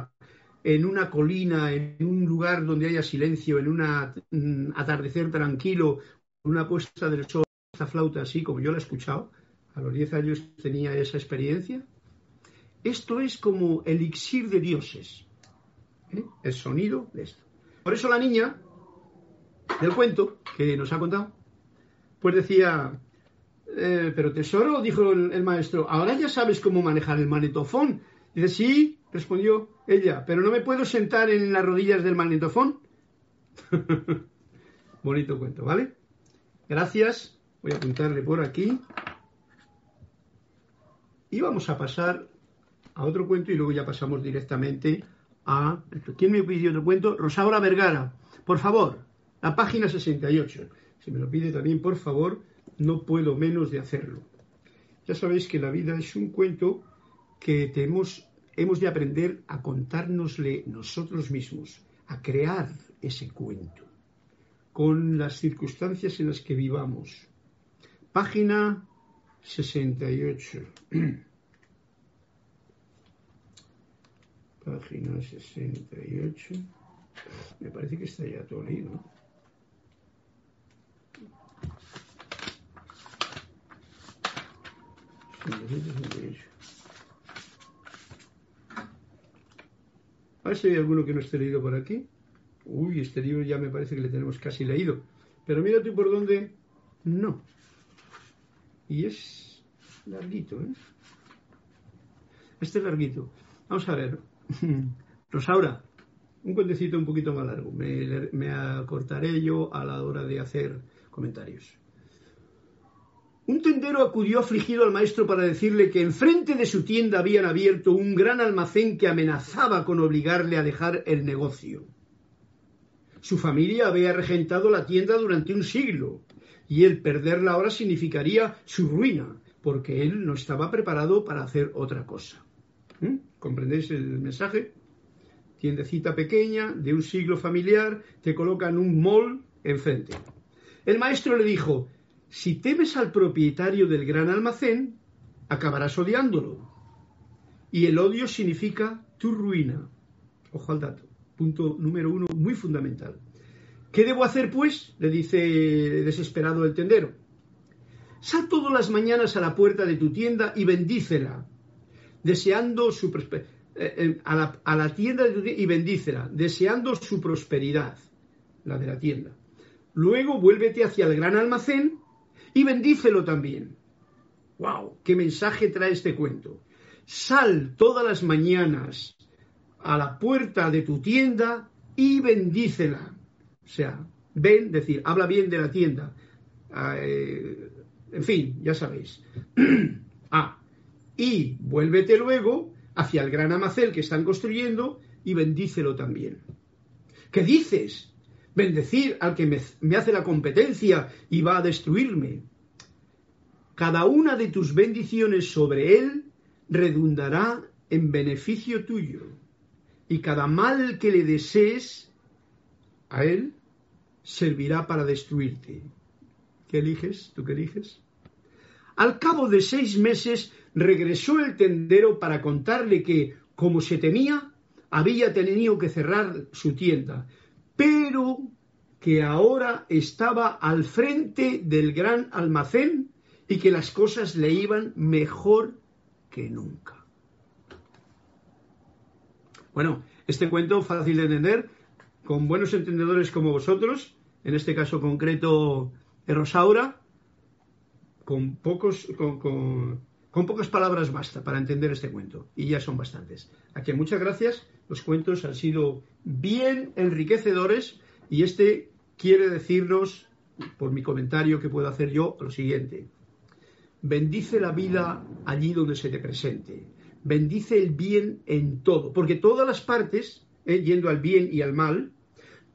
en una colina, en un lugar donde haya silencio, en un mm, atardecer tranquilo, una puesta del sol, esta flauta así como yo la he escuchado, a los 10 años tenía esa experiencia, esto es como elixir de dioses. ¿eh? El sonido de esto. Por eso la niña del cuento que nos ha contado, pues decía, eh, pero tesoro, dijo el, maestro, ahora ya sabes cómo manejar el magnetofón. Dice, sí, respondió ella, pero no me puedo sentar en las rodillas del magnetofón. [laughs] Bonito cuento, ¿vale? Gracias. Voy a apuntarle por aquí. Y vamos a pasar a otro cuento y luego ya pasamos directamente a... ¿Quién me pidió otro cuento? Rosaura Vergara. Por favor, la página 68. Si me lo pide también, por favor, no puedo menos de hacerlo. Ya sabéis que la vida es un cuento que tenemos, hemos de aprender a contárnosle nosotros mismos, a crear ese cuento, con las circunstancias en las que vivamos. Página 68. [clears throat] Página 68. Me parece que está ya todo leído. A ver si hay alguno que no esté leído por aquí. Uy, este libro ya me parece que le tenemos casi leído. Pero mira tú por dónde. No. Y es larguito, ¿eh? Este es larguito. Vamos a ver. [laughs] Rosaura, un cuentecito un poquito más largo. Me, me acortaré yo a la hora de hacer comentarios. Un tendero acudió afligido al maestro para decirle que enfrente de su tienda habían abierto un gran almacén que amenazaba con obligarle a dejar el negocio. Su familia había regentado la tienda durante un siglo y el perderla ahora significaría su ruina, porque él no estaba preparado para hacer otra cosa. ¿Mm? ¿Comprendéis el mensaje? Tiendecita pequeña, de un siglo familiar, te colocan un mall enfrente. El maestro le dijo, si temes al propietario del gran almacén, acabarás odiándolo. Y el odio significa tu ruina. Ojo al dato. Punto número uno, muy fundamental. ¿Qué debo hacer, pues? le dice desesperado el tendero. Sal todas las mañanas a la puerta de tu tienda y bendícela, deseando su eh, eh, a, la, tienda y bendícela, deseando su prosperidad, la de la tienda. Luego vuélvete hacia el gran almacén y bendícelo también. ¡Wow! ¿Qué mensaje trae este cuento? Sal todas las mañanas a la puerta de tu tienda y bendícela. O sea, ven, decir, habla bien de la tienda. Ah, eh, en fin, ya sabéis. [clears throat] ah, y vuélvete luego hacia el gran almacén que están construyendo y bendícelo también. ¿Qué dices? bendecir al que me, hace la competencia y va a destruirme. Cada una de tus bendiciones sobre él redundará en beneficio tuyo, y cada mal que le desees a él servirá para destruirte. ¿Qué eliges? ¿Tú qué eliges? Al cabo de seis meses regresó el tendero para contarle que, como se temía, había tenido que cerrar su tienda, pero que ahora estaba al frente del gran almacén y que las cosas le iban mejor que nunca. Bueno, este cuento fácil de entender, con buenos entendedores como vosotros, en este caso concreto Rosaura, con pocos, con, con pocas palabras basta para entender este cuento, y ya son bastantes. Aquí muchas gracias, los cuentos han sido bien enriquecedores y este quiere decirnos, por mi comentario que puedo hacer yo, lo siguiente. Bendice la vida allí donde se te presente. Bendice el bien en todo, porque todas las partes, eh, yendo al bien y al mal,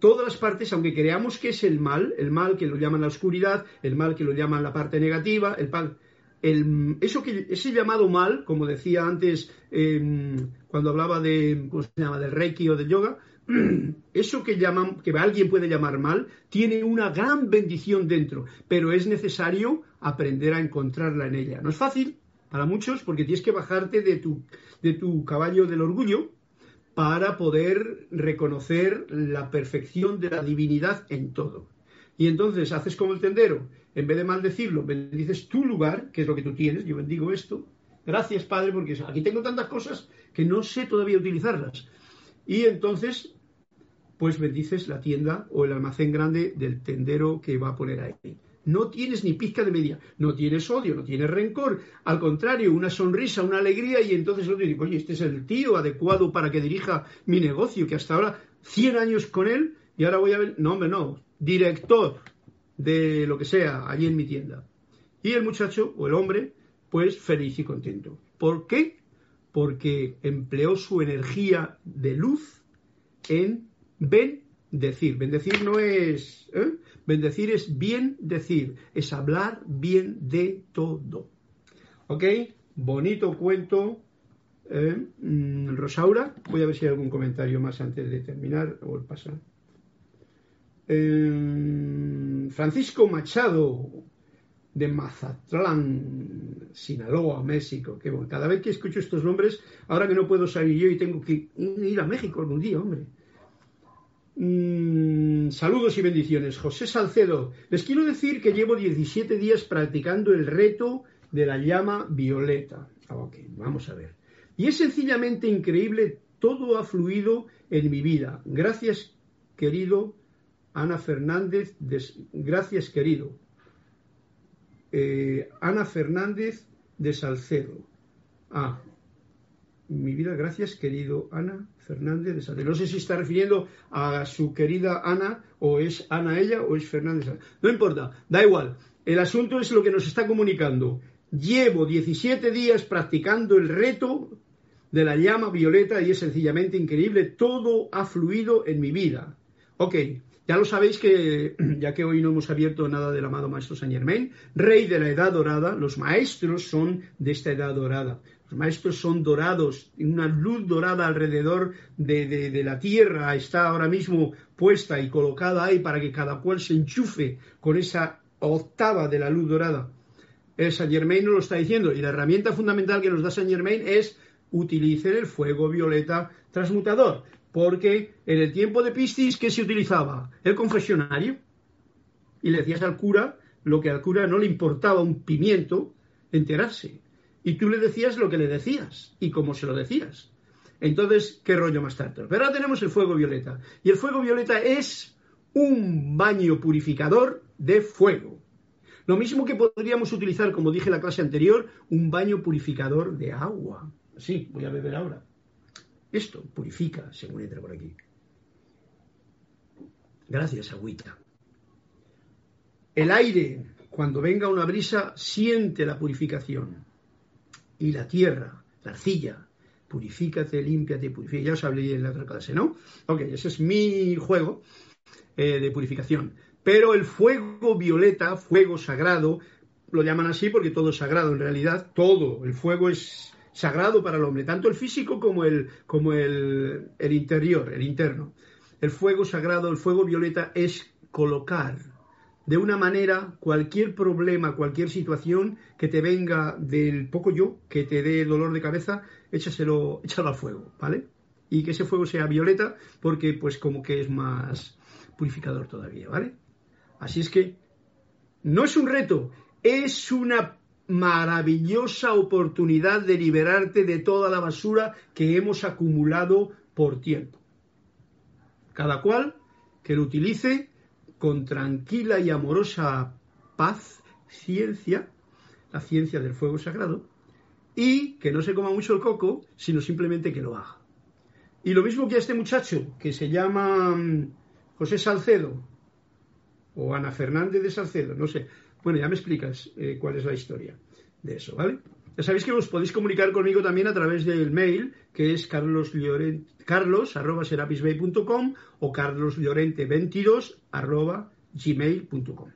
todas las partes, aunque creamos que es el mal, el mal que lo llaman la oscuridad, el mal que lo llaman la parte negativa, el, pan, eso que, ese llamado mal, como decía antes em, cuando hablaba de, ¿cómo se llama?, del Reiki o del yoga, [clears throat] eso que, llaman, que alguien puede llamar mal, tiene una gran bendición dentro, pero es necesario aprender a encontrarla en ella. No es fácil para muchos porque tienes que bajarte de tu, de tu caballo del orgullo para poder reconocer la perfección de la divinidad en todo. Y entonces haces como el tendero, en vez de maldecirlo, bendices tu lugar, que es lo que tú tienes, yo bendigo esto. Gracias, Padre, porque aquí tengo tantas cosas que no sé todavía utilizarlas. Y entonces, pues bendices la tienda o el almacén grande del tendero que va a poner ahí. No tienes ni pizca de media, no tienes odio, no tienes rencor, al contrario, una sonrisa, una alegría y entonces otro dice, oye, este es el tío adecuado para que dirija mi negocio, que hasta ahora 100 años con él y ahora voy a ver, no hombre, no, director de lo que sea allí en mi tienda. Y el muchacho o el hombre, pues feliz y contento. ¿Por qué? Porque empleó su energía de luz en bendecir. Bendecir no es... ¿eh? Bendecir es bien decir, es hablar bien de todo. ¿Ok? Bonito cuento. ¿eh? Mm, Rosaura, voy a ver si hay algún comentario más antes de terminar o pasar. Eh, Francisco Machado, de Mazatlán, Sinaloa, México. Qué bueno. Cada vez que escucho estos nombres, ahora que no puedo salir yo y tengo que ir a México algún día, hombre. Mm, saludos y bendiciones. José Salcedo, les quiero decir que llevo 17 días practicando el reto de la llama violeta. Ah, ok, vamos a ver. Y es sencillamente increíble, todo ha fluido en mi vida. Gracias, querido Ana Fernández. Gracias, querido. Eh, Ana Fernández de Salcedo. Ah, mi vida, gracias, querido Ana Fernández de Salcedo. No sé si está refiriendo a su querida Ana, o es Ana ella, o es Fernández. No importa, da igual. El asunto es lo que nos está comunicando. Llevo 17 días practicando el reto de la llama violeta y es sencillamente increíble. Todo ha fluido en mi vida. Ok, ya lo sabéis que, [clears throat] ya que hoy no hemos abierto nada del amado Maestro Saint Germain, rey de la edad dorada, los maestros son de esta edad dorada. Maestros son dorados, una luz dorada alrededor de, de, la tierra está ahora mismo puesta y colocada ahí para que cada cual se enchufe con esa octava de la luz dorada. El Saint Germain nos lo está diciendo y la herramienta fundamental que nos da Saint Germain es utilicen el fuego violeta transmutador. Porque en el tiempo de Piscis, ¿qué se utilizaba? El confesionario. Y le decías al cura lo que al cura no le importaba un pimiento enterarse. Y tú le decías lo que le decías y cómo se lo decías. Entonces, ¿qué rollo más tarde? Pero ahora tenemos el fuego violeta. Y el fuego violeta es un baño purificador de fuego. Lo mismo que podríamos utilizar, como dije en la clase anterior, un baño purificador de agua. Sí, voy a beber ahora. Esto purifica según entra por aquí. Gracias, agüita. El aire, cuando venga una brisa, siente la purificación. Y la tierra, la arcilla, purifícate, límpiate, purifica. Ya os hablé en la otra clase, ¿no? Ok, ese es mi juego eh, de purificación. Pero el fuego violeta, fuego sagrado, lo llaman así porque todo es sagrado en realidad, todo, el fuego es sagrado para el hombre, tanto el físico como el, como el, el interior, el interno. El fuego sagrado, el fuego violeta es colocar de una manera cualquier problema, cualquier situación que te venga del poco yo, que te dé dolor de cabeza, échaselo, [laughs] échalo al fuego, ¿vale? Y que ese fuego sea violeta, porque pues como que es más purificador todavía, ¿vale? Así es que no es un reto, es una maravillosa oportunidad de liberarte de toda la basura que hemos acumulado por tiempo. Cada cual que lo utilice con tranquila y amorosa paz, ciencia, la ciencia del fuego sagrado, y que no se coma mucho el coco, sino simplemente que lo haga. Y lo mismo que a este muchacho, que se llama mm, José Salcedo, o Ana Fernández de Salcedo, no sé, bueno, ya me explicas eh, cuál es la historia de eso, ¿vale? Ya sabéis que os podéis comunicar conmigo también a través del mail, que es carlos.llorente, carlos o carloslorente22 gmail.com.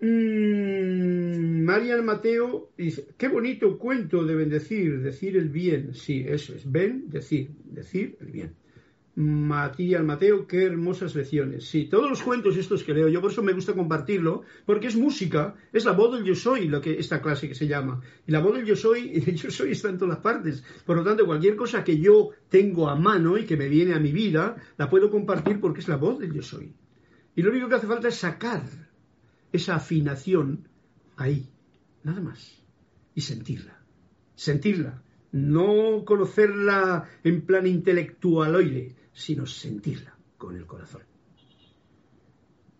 Mm, Marian Mateo dice, qué bonito cuento de bendecir, decir el bien. Sí, eso es, ven, decir, decir el bien. Matías Mateo, qué hermosas lecciones. Sí, todos los cuentos estos que leo, yo por eso me gusta compartirlo, porque es música, es la voz del yo soy, lo que esta clase que se llama. Y la voz del yo soy, [laughs] el yo soy está en todas partes. Por lo tanto, cualquier cosa que yo tengo a mano y que me viene a mi vida, la puedo compartir porque es la voz del yo soy. Y lo único que hace falta es sacar esa afinación ahí, nada más. Y sentirla. Sentirla. No conocerla en plan intelectualoide sino sentirla con el corazón.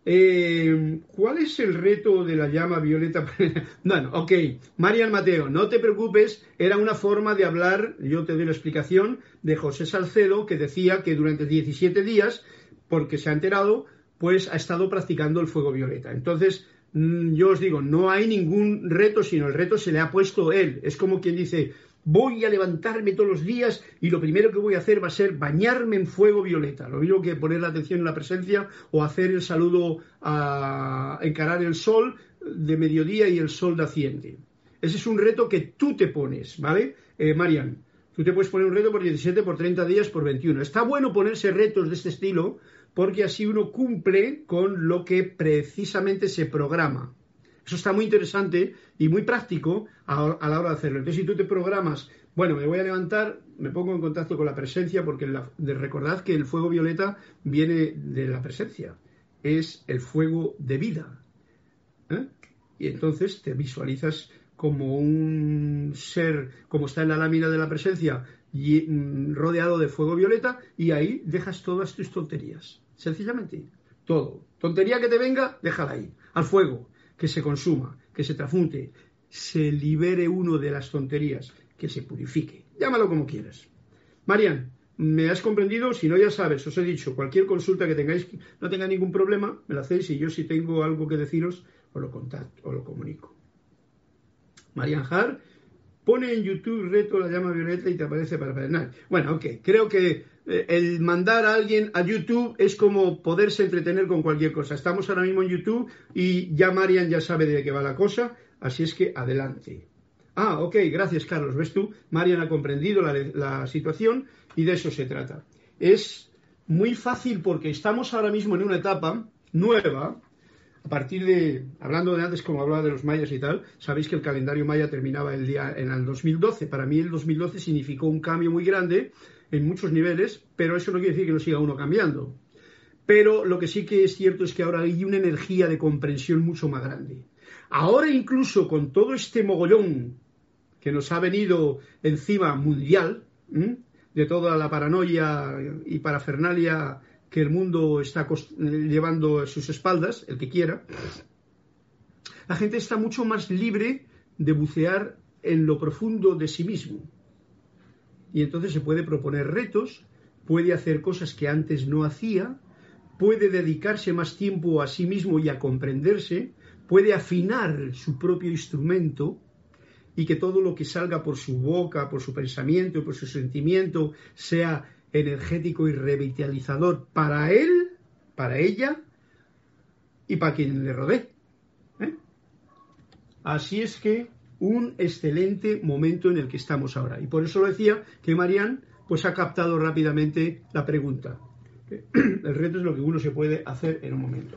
Eh, ¿Cuál es el reto de la llama violeta? [laughs] bueno, ok, Marian Mateo, no te preocupes, era una forma de hablar, yo te doy la explicación, de José Salcedo, que decía que durante 17 días, porque se ha enterado, pues ha estado practicando el fuego violeta. Entonces, Mm, Yo os digo, no hay ningún reto, sino el reto se le ha puesto él. Es como quien dice, voy a levantarme todos los días y lo primero que voy a hacer va a ser bañarme en fuego violeta. Lo mismo que poner la atención en la presencia o hacer el saludo a encarar el sol de mediodía y el sol naciente. Ese es un reto que tú te pones, ¿vale? Eh, Marian, tú te puedes poner un reto por 17, por 30 días, por 21. Está bueno ponerse retos de este estilo porque así uno cumple con lo que precisamente se programa. Eso está muy interesante y muy práctico a, a la hora de hacerlo. Entonces, si tú te programas, bueno, me voy a levantar, me pongo en contacto con la presencia, porque de, recordad que el fuego violeta viene de la presencia, es el fuego de vida. ¿eh? Y entonces te visualizas como un ser, como está en la lámina de la presencia, y, mm, rodeado de fuego violeta, y ahí dejas todas tus tonterías. Sencillamente, todo. Tontería que te venga, déjala ahí, al fuego que se consuma, que se transmute, se libere uno de las tonterías, que se purifique. Llámalo como quieras. Marian, ¿me has comprendido? Si no, ya sabes, os he dicho, cualquier consulta que tengáis, no tenga ningún problema, me la hacéis y yo si tengo algo que deciros, os lo contacto, os lo comunico. Marian Har, pone en YouTube reto la llama violeta y te aparece para perdonar. Bueno, ok, creo que el mandar a alguien a YouTube es como poderse entretener con cualquier cosa. Estamos ahora mismo en YouTube y ya Marian ya sabe de qué va la cosa, así es que adelante. Ah, ok, gracias Carlos. ¿Ves tú? Marian ha comprendido la, la situación y de eso se trata. Es muy fácil porque estamos ahora mismo en una etapa nueva, a partir de, hablando de antes como hablaba de los mayas y tal, sabéis que el calendario maya terminaba el día en el 2012. Para mí el 2012 significó un cambio muy grande en muchos niveles, pero eso no quiere decir que no siga uno cambiando. Pero lo que sí que es cierto es que ahora hay una energía de comprensión mucho más grande. Ahora incluso con todo este mogollón que nos ha venido encima mundial, de toda la paranoia y parafernalia que el mundo está llevando a sus espaldas, el que quiera, la gente está mucho más libre de bucear en lo profundo de sí mismo. Y entonces se puede proponer retos, puede hacer cosas que antes no hacía, puede dedicarse más tiempo a sí mismo y a comprenderse, puede afinar su propio instrumento y que todo lo que salga por su boca, por su pensamiento, por su sentimiento, sea energético y revitalizador para él, para ella y para quien le rodee. ¿eh? Así es que un excelente momento en el que estamos ahora. Y por eso lo decía que Marian pues ha captado rápidamente la pregunta. [clears throat] El reto es lo que uno se puede hacer en un momento.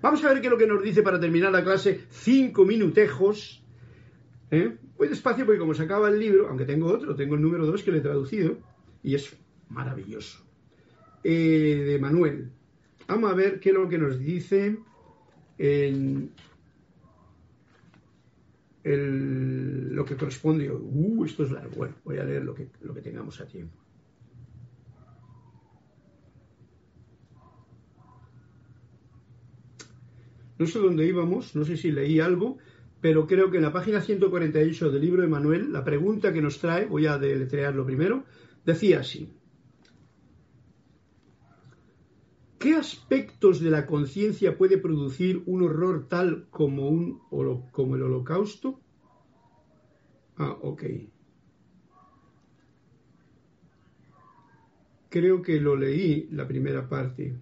Vamos a ver qué es lo que nos dice para terminar la clase. Cinco minutejos. ¿eh? Voy despacio porque como se acaba el libro, aunque tengo otro, tengo el número dos que le he traducido, y es maravilloso. Eh, de Manuel. Vamos a ver qué es lo que nos dice en lo que corresponde. Uh, esto es largo. Bueno, voy a leer lo que, lo que tengamos a tiempo. No sé dónde íbamos, no sé si leí algo, pero creo que en la página 148 del libro de Manuel, la pregunta que nos trae, voy a deletrearlo primero, decía así. ¿Qué aspectos de la conciencia puede producir un horror tal como, el holocausto? Ah, ok. Creo que lo leí la primera parte.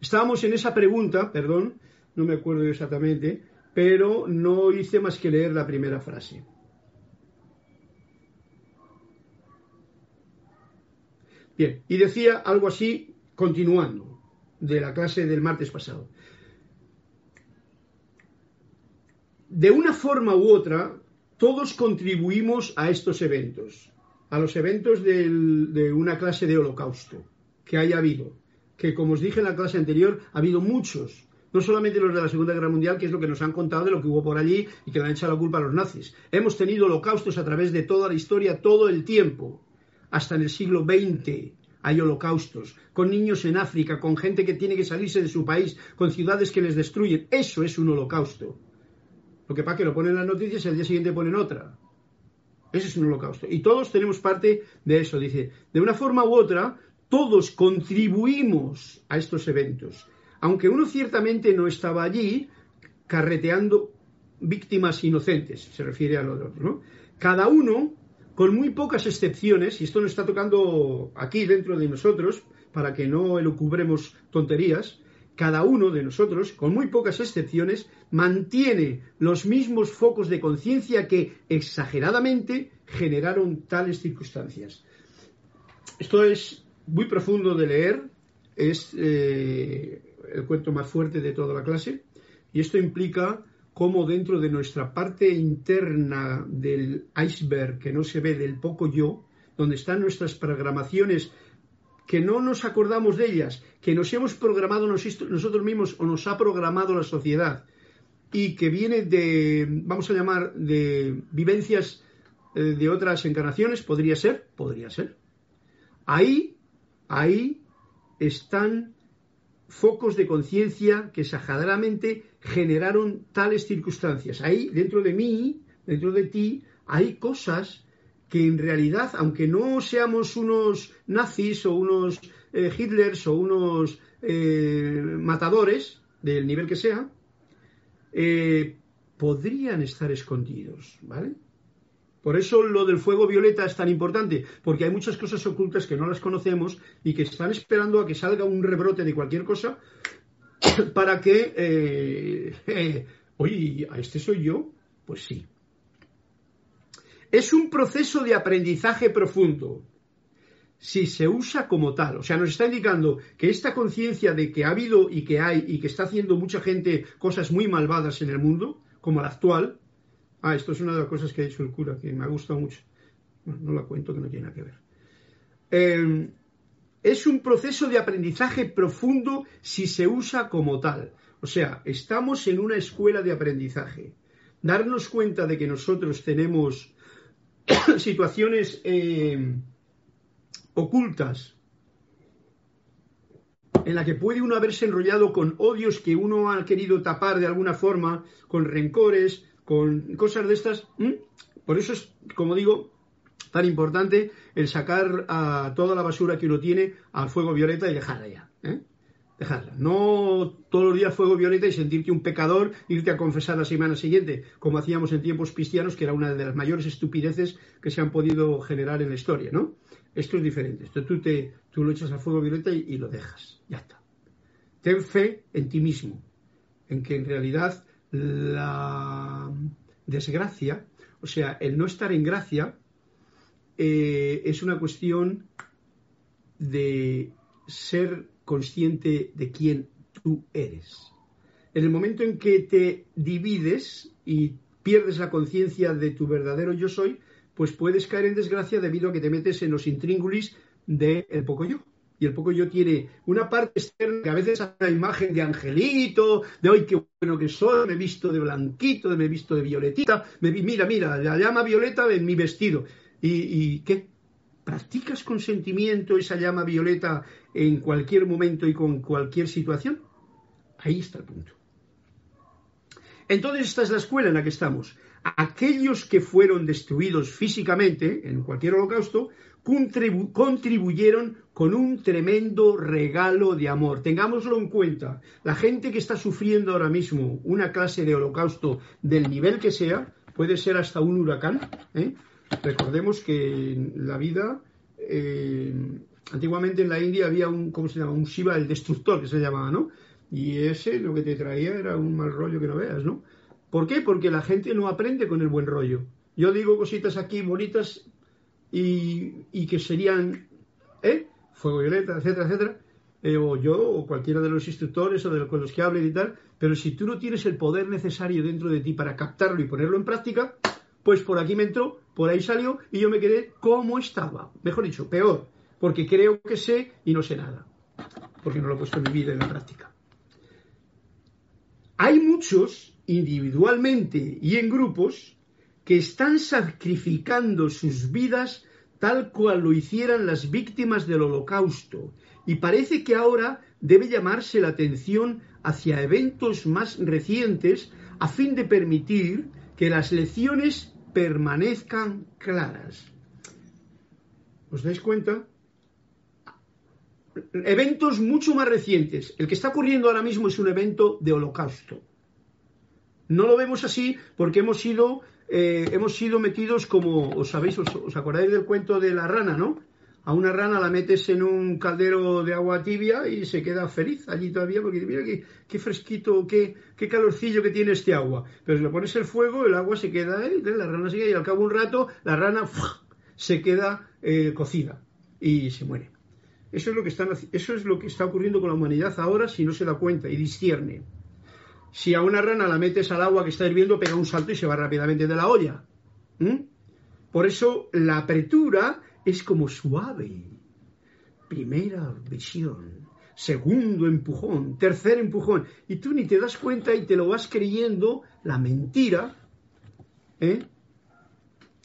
Estábamos en esa pregunta, perdón, no me acuerdo exactamente, pero no hice más que leer la primera frase. Bien, y decía algo así, continuando, de la clase del martes pasado. De una forma u otra, todos contribuimos a estos eventos, a los eventos del, de una clase de holocausto que haya habido, que como os dije en la clase anterior, ha habido muchos, no solamente los de la Segunda Guerra Mundial, que es lo que nos han contado de lo que hubo por allí y que le han echado la culpa a los nazis. Hemos tenido holocaustos a través de toda la historia, todo el tiempo, hasta en el siglo XX hay holocaustos, con niños en África, con gente que tiene que salirse de su país, con ciudades que les destruyen. Eso es un holocausto. Lo que pasa que lo ponen en las noticias y al día siguiente ponen otra. Ese es un holocausto. Y todos tenemos parte de eso. Dice, de una forma u otra, todos contribuimos a estos eventos. Aunque uno ciertamente no estaba allí, carreteando víctimas inocentes, se refiere a lo de otro, ¿no? Cada uno, con muy pocas excepciones, y esto nos está tocando aquí dentro de nosotros, para que no elucubremos tonterías, cada uno de nosotros, con muy pocas excepciones, mantiene los mismos focos de conciencia que exageradamente generaron tales circunstancias. Esto es muy profundo de leer, es eh, el cuento más fuerte de toda la clase, y esto implica cómo dentro de nuestra parte interna del iceberg que no se ve del poco yo, donde están nuestras programaciones que no nos acordamos de ellas, que nos hemos programado nosotros mismos o nos ha programado la sociedad y que viene de, vamos a llamar, de vivencias eh, de otras encarnaciones, podría ser, podría ser. Ahí, ahí están focos de conciencia que exageradamente generaron tales circunstancias. Ahí, dentro de mí, dentro de ti, hay cosas que en realidad, aunque no seamos unos nazis o unos eh, Hitlers o unos eh, matadores, del nivel que sea, eh, podrían estar escondidos, ¿vale? Por eso lo del fuego violeta es tan importante, porque hay muchas cosas ocultas que no las conocemos y que están esperando a que salga un rebrote de cualquier cosa [coughs] para que, eh, eh, oye, ¿a este soy yo? Pues sí. Es un proceso de aprendizaje profundo, si se usa como tal. O sea, nos está indicando que esta conciencia de que ha habido y que hay y que está haciendo mucha gente cosas muy malvadas en el mundo, como la actual, Ah, esto es una de las cosas que ha dicho el cura, que me ha gustado mucho. no la cuento, que no tiene nada que ver. Eh, es un proceso de aprendizaje profundo si se usa como tal. O sea, estamos en una escuela de aprendizaje. Darnos cuenta de que nosotros tenemos [coughs] situaciones eh, ocultas en la que puede uno haberse enrollado con odios que uno ha querido tapar de alguna forma, con rencores, con cosas de estas. Por eso es, como digo, tan importante el sacar a toda la basura que uno tiene al fuego violeta y dejarla ya. ¿eh? Dejarla. No todos los días fuego violeta y sentirte un pecador, irte a confesar la semana siguiente, como hacíamos en tiempos cristianos, que era una de las mayores estupideces que se han podido generar en la historia, ¿no? Esto es diferente. Esto tú, te, tú lo echas al fuego violeta y, y lo dejas. Ya está. Ten fe en ti mismo, en que en realidad la desgracia, o sea, el no estar en gracia, eh, es una cuestión de ser consciente de quién tú eres. En el momento en que te divides y pierdes la conciencia de tu verdadero yo soy, pues puedes caer en desgracia debido a que te metes en los intríngulis del poco yo y el poco yo tiene una parte externa que a veces hace la imagen de angelito, de hoy qué bueno que soy, me he visto de blanquito, me he visto de violetita, me, mira, mira, la llama violeta en mi vestido. ¿Y, ¿Y qué? ¿Practicas con sentimiento esa llama violeta en cualquier momento y con cualquier situación? Ahí está el punto. Entonces esta es la escuela en la que estamos. Aquellos que fueron destruidos físicamente en cualquier holocausto contribuyeron con un tremendo regalo de amor. Tengámoslo en cuenta. La gente que está sufriendo ahora mismo una clase de holocausto del nivel que sea, puede ser hasta un huracán. ¿eh? Recordemos que en la vida, eh, antiguamente en la India había un, ¿cómo se llama? Un Shiva, el destructor, que se llamaba, ¿no? Y ese lo que te traía era un mal rollo que no veas, ¿no? ¿Por qué? Porque la gente no aprende con el buen rollo. Yo digo cositas aquí bonitas y, que serían ¿eh? fuego violeta, etcétera, etcétera, eh, o yo o cualquiera de los instructores o de los, con los que hablen y tal, pero si tú no tienes el poder necesario dentro de ti para captarlo y ponerlo en práctica, pues por aquí me entró, por ahí salió y yo me quedé como estaba, mejor dicho, peor, porque creo que sé y no sé nada, porque no lo he puesto en mi vida en la práctica. Hay muchos, individualmente y en grupos, que están sacrificando sus vidas tal cual lo hicieran las víctimas del holocausto. Y parece que ahora debe llamarse la atención hacia eventos más recientes a fin de permitir que las lecciones permanezcan claras. ¿Os dais cuenta? Eventos mucho más recientes. El que está ocurriendo ahora mismo es un evento de holocausto. No lo vemos así porque hemos sido, eh, hemos sido metidos como, os sabéis, os, os acordáis del cuento de la rana, ¿no? A una rana la metes en un caldero de agua tibia y se queda feliz allí todavía porque mira qué, fresquito, qué, qué, calorcillo que tiene este agua. Pero si le pones el fuego, el agua se queda ahí, la rana se queda y al cabo de un rato la rana se queda eh, cocida y se muere. Eso es, lo que están, eso es lo que está ocurriendo con la humanidad ahora si no se da cuenta y discierne. Si a una rana la metes al agua que está hirviendo, pega un salto y se va rápidamente de la olla. Por eso la apertura es como suave. Primera visión, segundo empujón, tercer empujón. Y tú ni te das cuenta y te lo vas creyendo la mentira. ¿eh?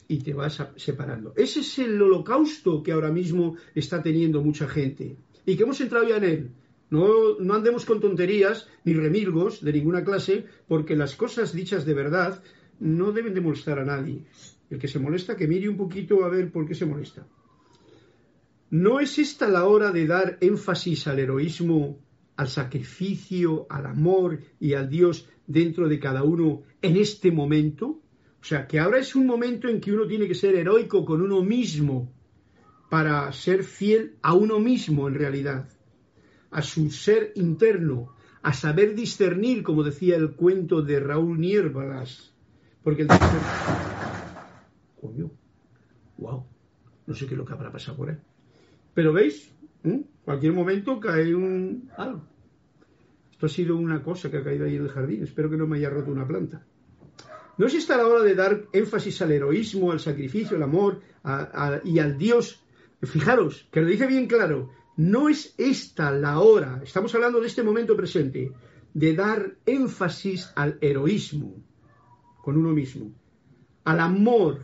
Y te vas separando. Ese es el holocausto que ahora mismo está teniendo mucha gente. Y que hemos entrado ya en él. No, no andemos con tonterías ni remilgos de ninguna clase, porque las cosas dichas de verdad no deben de molestar a nadie. El que se molesta, que mire un poquito a ver por qué se molesta. ¿No es esta la hora de dar énfasis al heroísmo, al sacrificio, al amor y al Dios dentro de cada uno en este momento? O sea, que ahora es un momento en que uno tiene que ser heroico con uno mismo para ser fiel a uno mismo en realidad, a su ser interno, a saber discernir, como decía el cuento de Raúl Niérvalas, porque el Coño, wow, no sé qué es lo que habrá pasado por él. Pero veis, ¿Mm? cualquier momento cae un algo. Esto ha sido una cosa que ha caído ahí en el jardín. Espero que no me haya roto una planta. ¿No es esta la hora de dar énfasis al heroísmo, al sacrificio, al amor y al Dios? Fijaros, que lo dice bien claro, no es esta la hora, estamos hablando de este momento presente, de dar énfasis al heroísmo con uno mismo, al amor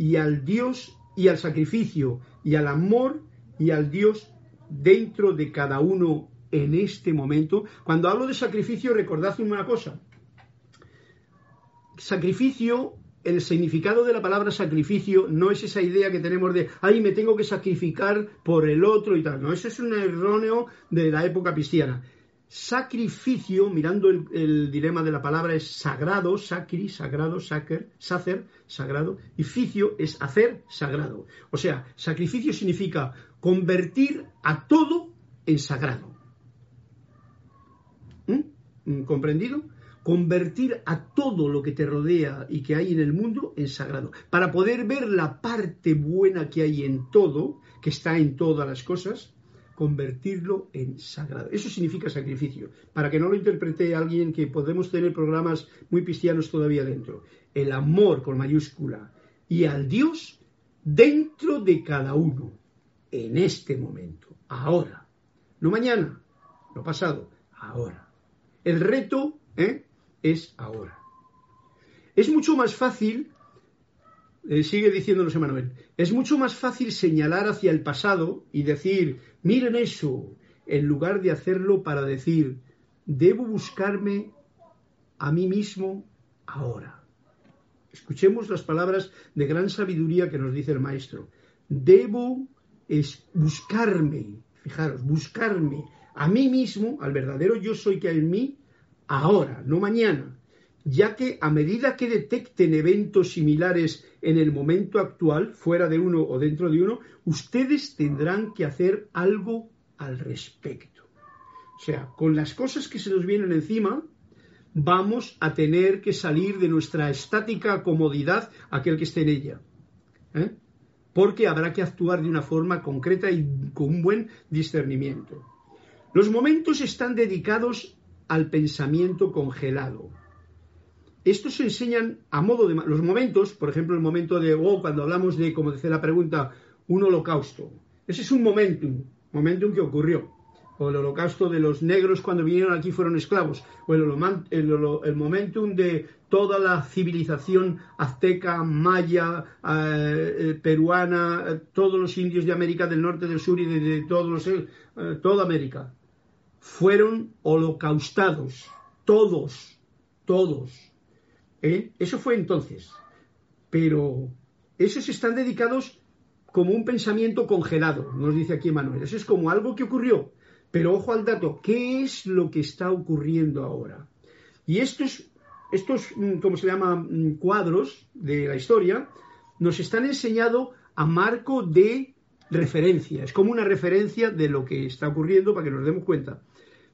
y al Dios y al sacrificio y al amor y al Dios dentro de cada uno en este momento. Cuando hablo de sacrificio, recordad una cosa. Sacrificio, el significado de la palabra sacrificio no es esa idea que tenemos de, ay, me tengo que sacrificar por el otro y tal. No, eso es un erróneo de la época cristiana. Sacrificio, mirando el, dilema de la palabra, es sagrado, sacri, sagrado, sacer, sacer, sagrado, y ficio es hacer sagrado. O sea, sacrificio significa convertir a todo en sagrado. ¿Mm? ¿Comprendido? Convertir a todo lo que te rodea y que hay en el mundo en sagrado. Para poder ver la parte buena que hay en todo, que está en todas las cosas, convertirlo en sagrado. Eso significa sacrificio. Para que no lo interprete alguien que podemos tener programas muy cristianos todavía dentro. El amor con mayúscula y al Dios dentro de cada uno en este momento, ahora, no mañana, no pasado, ahora. El reto ¿eh? es ahora. Es mucho más fácil, eh, sigue diciéndonos Emanuel, es mucho más fácil señalar hacia el pasado y decir, miren eso, en lugar de hacerlo para decir, debo buscarme a mí mismo ahora. Escuchemos las palabras de gran sabiduría que nos dice el maestro. Debo es buscarme, fijaros, buscarme a mí mismo, al verdadero yo soy que hay en mí, ahora, no mañana, ya que a medida que detecten eventos similares en el momento actual, fuera de uno o dentro de uno, ustedes tendrán que hacer algo al respecto. O sea, con las cosas que se nos vienen encima, vamos a tener que salir de nuestra estática comodidad, aquel que esté en ella. ¿Eh? porque habrá que actuar de una forma concreta y con un buen discernimiento. Los momentos están dedicados al pensamiento congelado. Estos se enseñan a modo de... Los momentos, por ejemplo, el momento de, oh, cuando hablamos de, como decía la pregunta, un holocausto. Ese es un momentum, momentum que ocurrió. O el holocausto de los negros cuando vinieron aquí fueron esclavos. O el, momentum de toda la civilización azteca, maya, eh, peruana, eh, todos los indios de América del Norte, del Sur y de, todos los, eh, toda América, fueron holocaustados, todos, todos. Eso fue entonces. Pero esos están dedicados como un pensamiento congelado, nos dice aquí Manuel. Eso es como algo que ocurrió. Pero ojo al dato, ¿qué es lo que está ocurriendo ahora? Y esto es estos, mm, ¿cómo se llama?, mm, cuadros de la historia, nos están enseñando a marco de referencia. Es como una referencia de lo que está ocurriendo para que nos demos cuenta.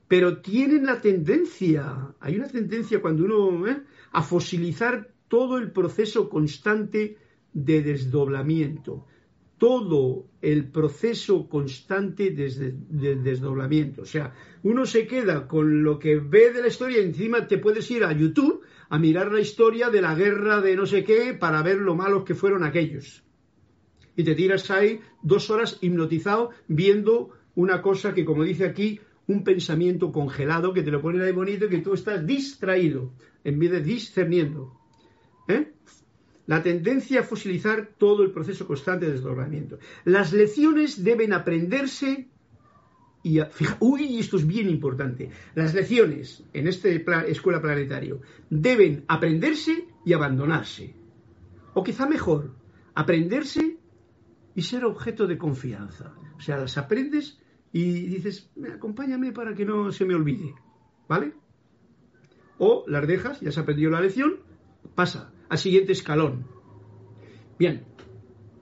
Pero tienen la tendencia, hay una tendencia cuando uno, ¿eh? A fosilizar todo el proceso constante de desdoblamiento todo el proceso constante de, desdoblamiento. O sea, uno se queda con lo que ve de la historia encima te puedes ir a YouTube a mirar la historia de la guerra de no sé qué para ver lo malos que fueron aquellos. Y te tiras ahí dos horas hipnotizado viendo una cosa que, como dice aquí, un pensamiento congelado que te lo ponen ahí bonito y que tú estás distraído en vez de discerniendo. ¿Eh? la tendencia a fosilizar todo el proceso constante de desdoblamiento. Las lecciones deben aprenderse y, uy, esto es bien importante. Las lecciones en esta escuela planetario deben aprenderse y abandonarse. O quizá mejor, aprenderse y ser objeto de confianza. O sea, las aprendes y dices, acompáñame para que no se me olvide. ¿Vale? O las dejas, ya has aprendido la lección, pasa al siguiente escalón. Bien,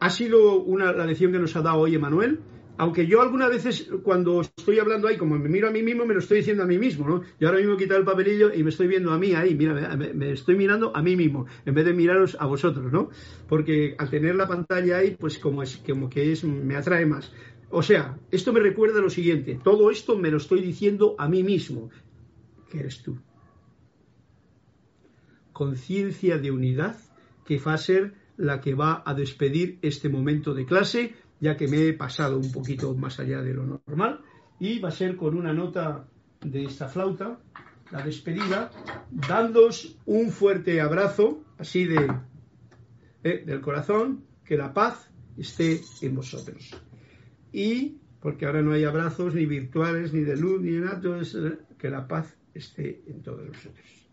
ha sido una, la lección que nos ha dado hoy Emanuel, aunque yo algunas veces cuando estoy hablando ahí, como me miro a mí mismo, me lo estoy diciendo a mí mismo, ¿no? Yo ahora mismo he quitado el papelillo y me estoy viendo a mí ahí, mira, me, estoy mirando a mí mismo, en vez de miraros a vosotros, ¿no? Porque al tener la pantalla ahí, pues como, es, como que es, me atrae más. O sea, esto me recuerda lo siguiente, todo esto me lo estoy diciendo a mí mismo, que eres tú conciencia de unidad que va a ser la que va a despedir este momento de clase, ya que me he pasado un poquito más allá de lo normal, y va a ser con una nota de esta flauta, la despedida, dándos un fuerte abrazo, así de eh, del corazón, que la paz esté en vosotros. Y, porque ahora no hay abrazos ni virtuales, ni de luz, ni de nada, eh, que la paz esté en todos nosotros.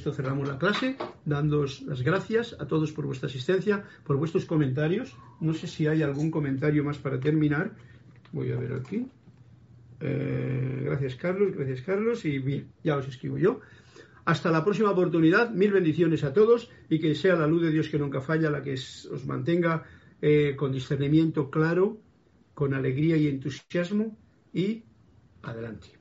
Esto cerramos la clase, dándos las gracias a todos por vuestra asistencia, por vuestros comentarios. No sé si hay algún comentario más para terminar. Voy a ver aquí. Eh, gracias Carlos, gracias Carlos y bien, ya os escribo yo. Hasta la próxima oportunidad, mil bendiciones a todos y que sea la luz de Dios que nunca falla la que os mantenga eh, con discernimiento claro, con alegría y entusiasmo y adelante.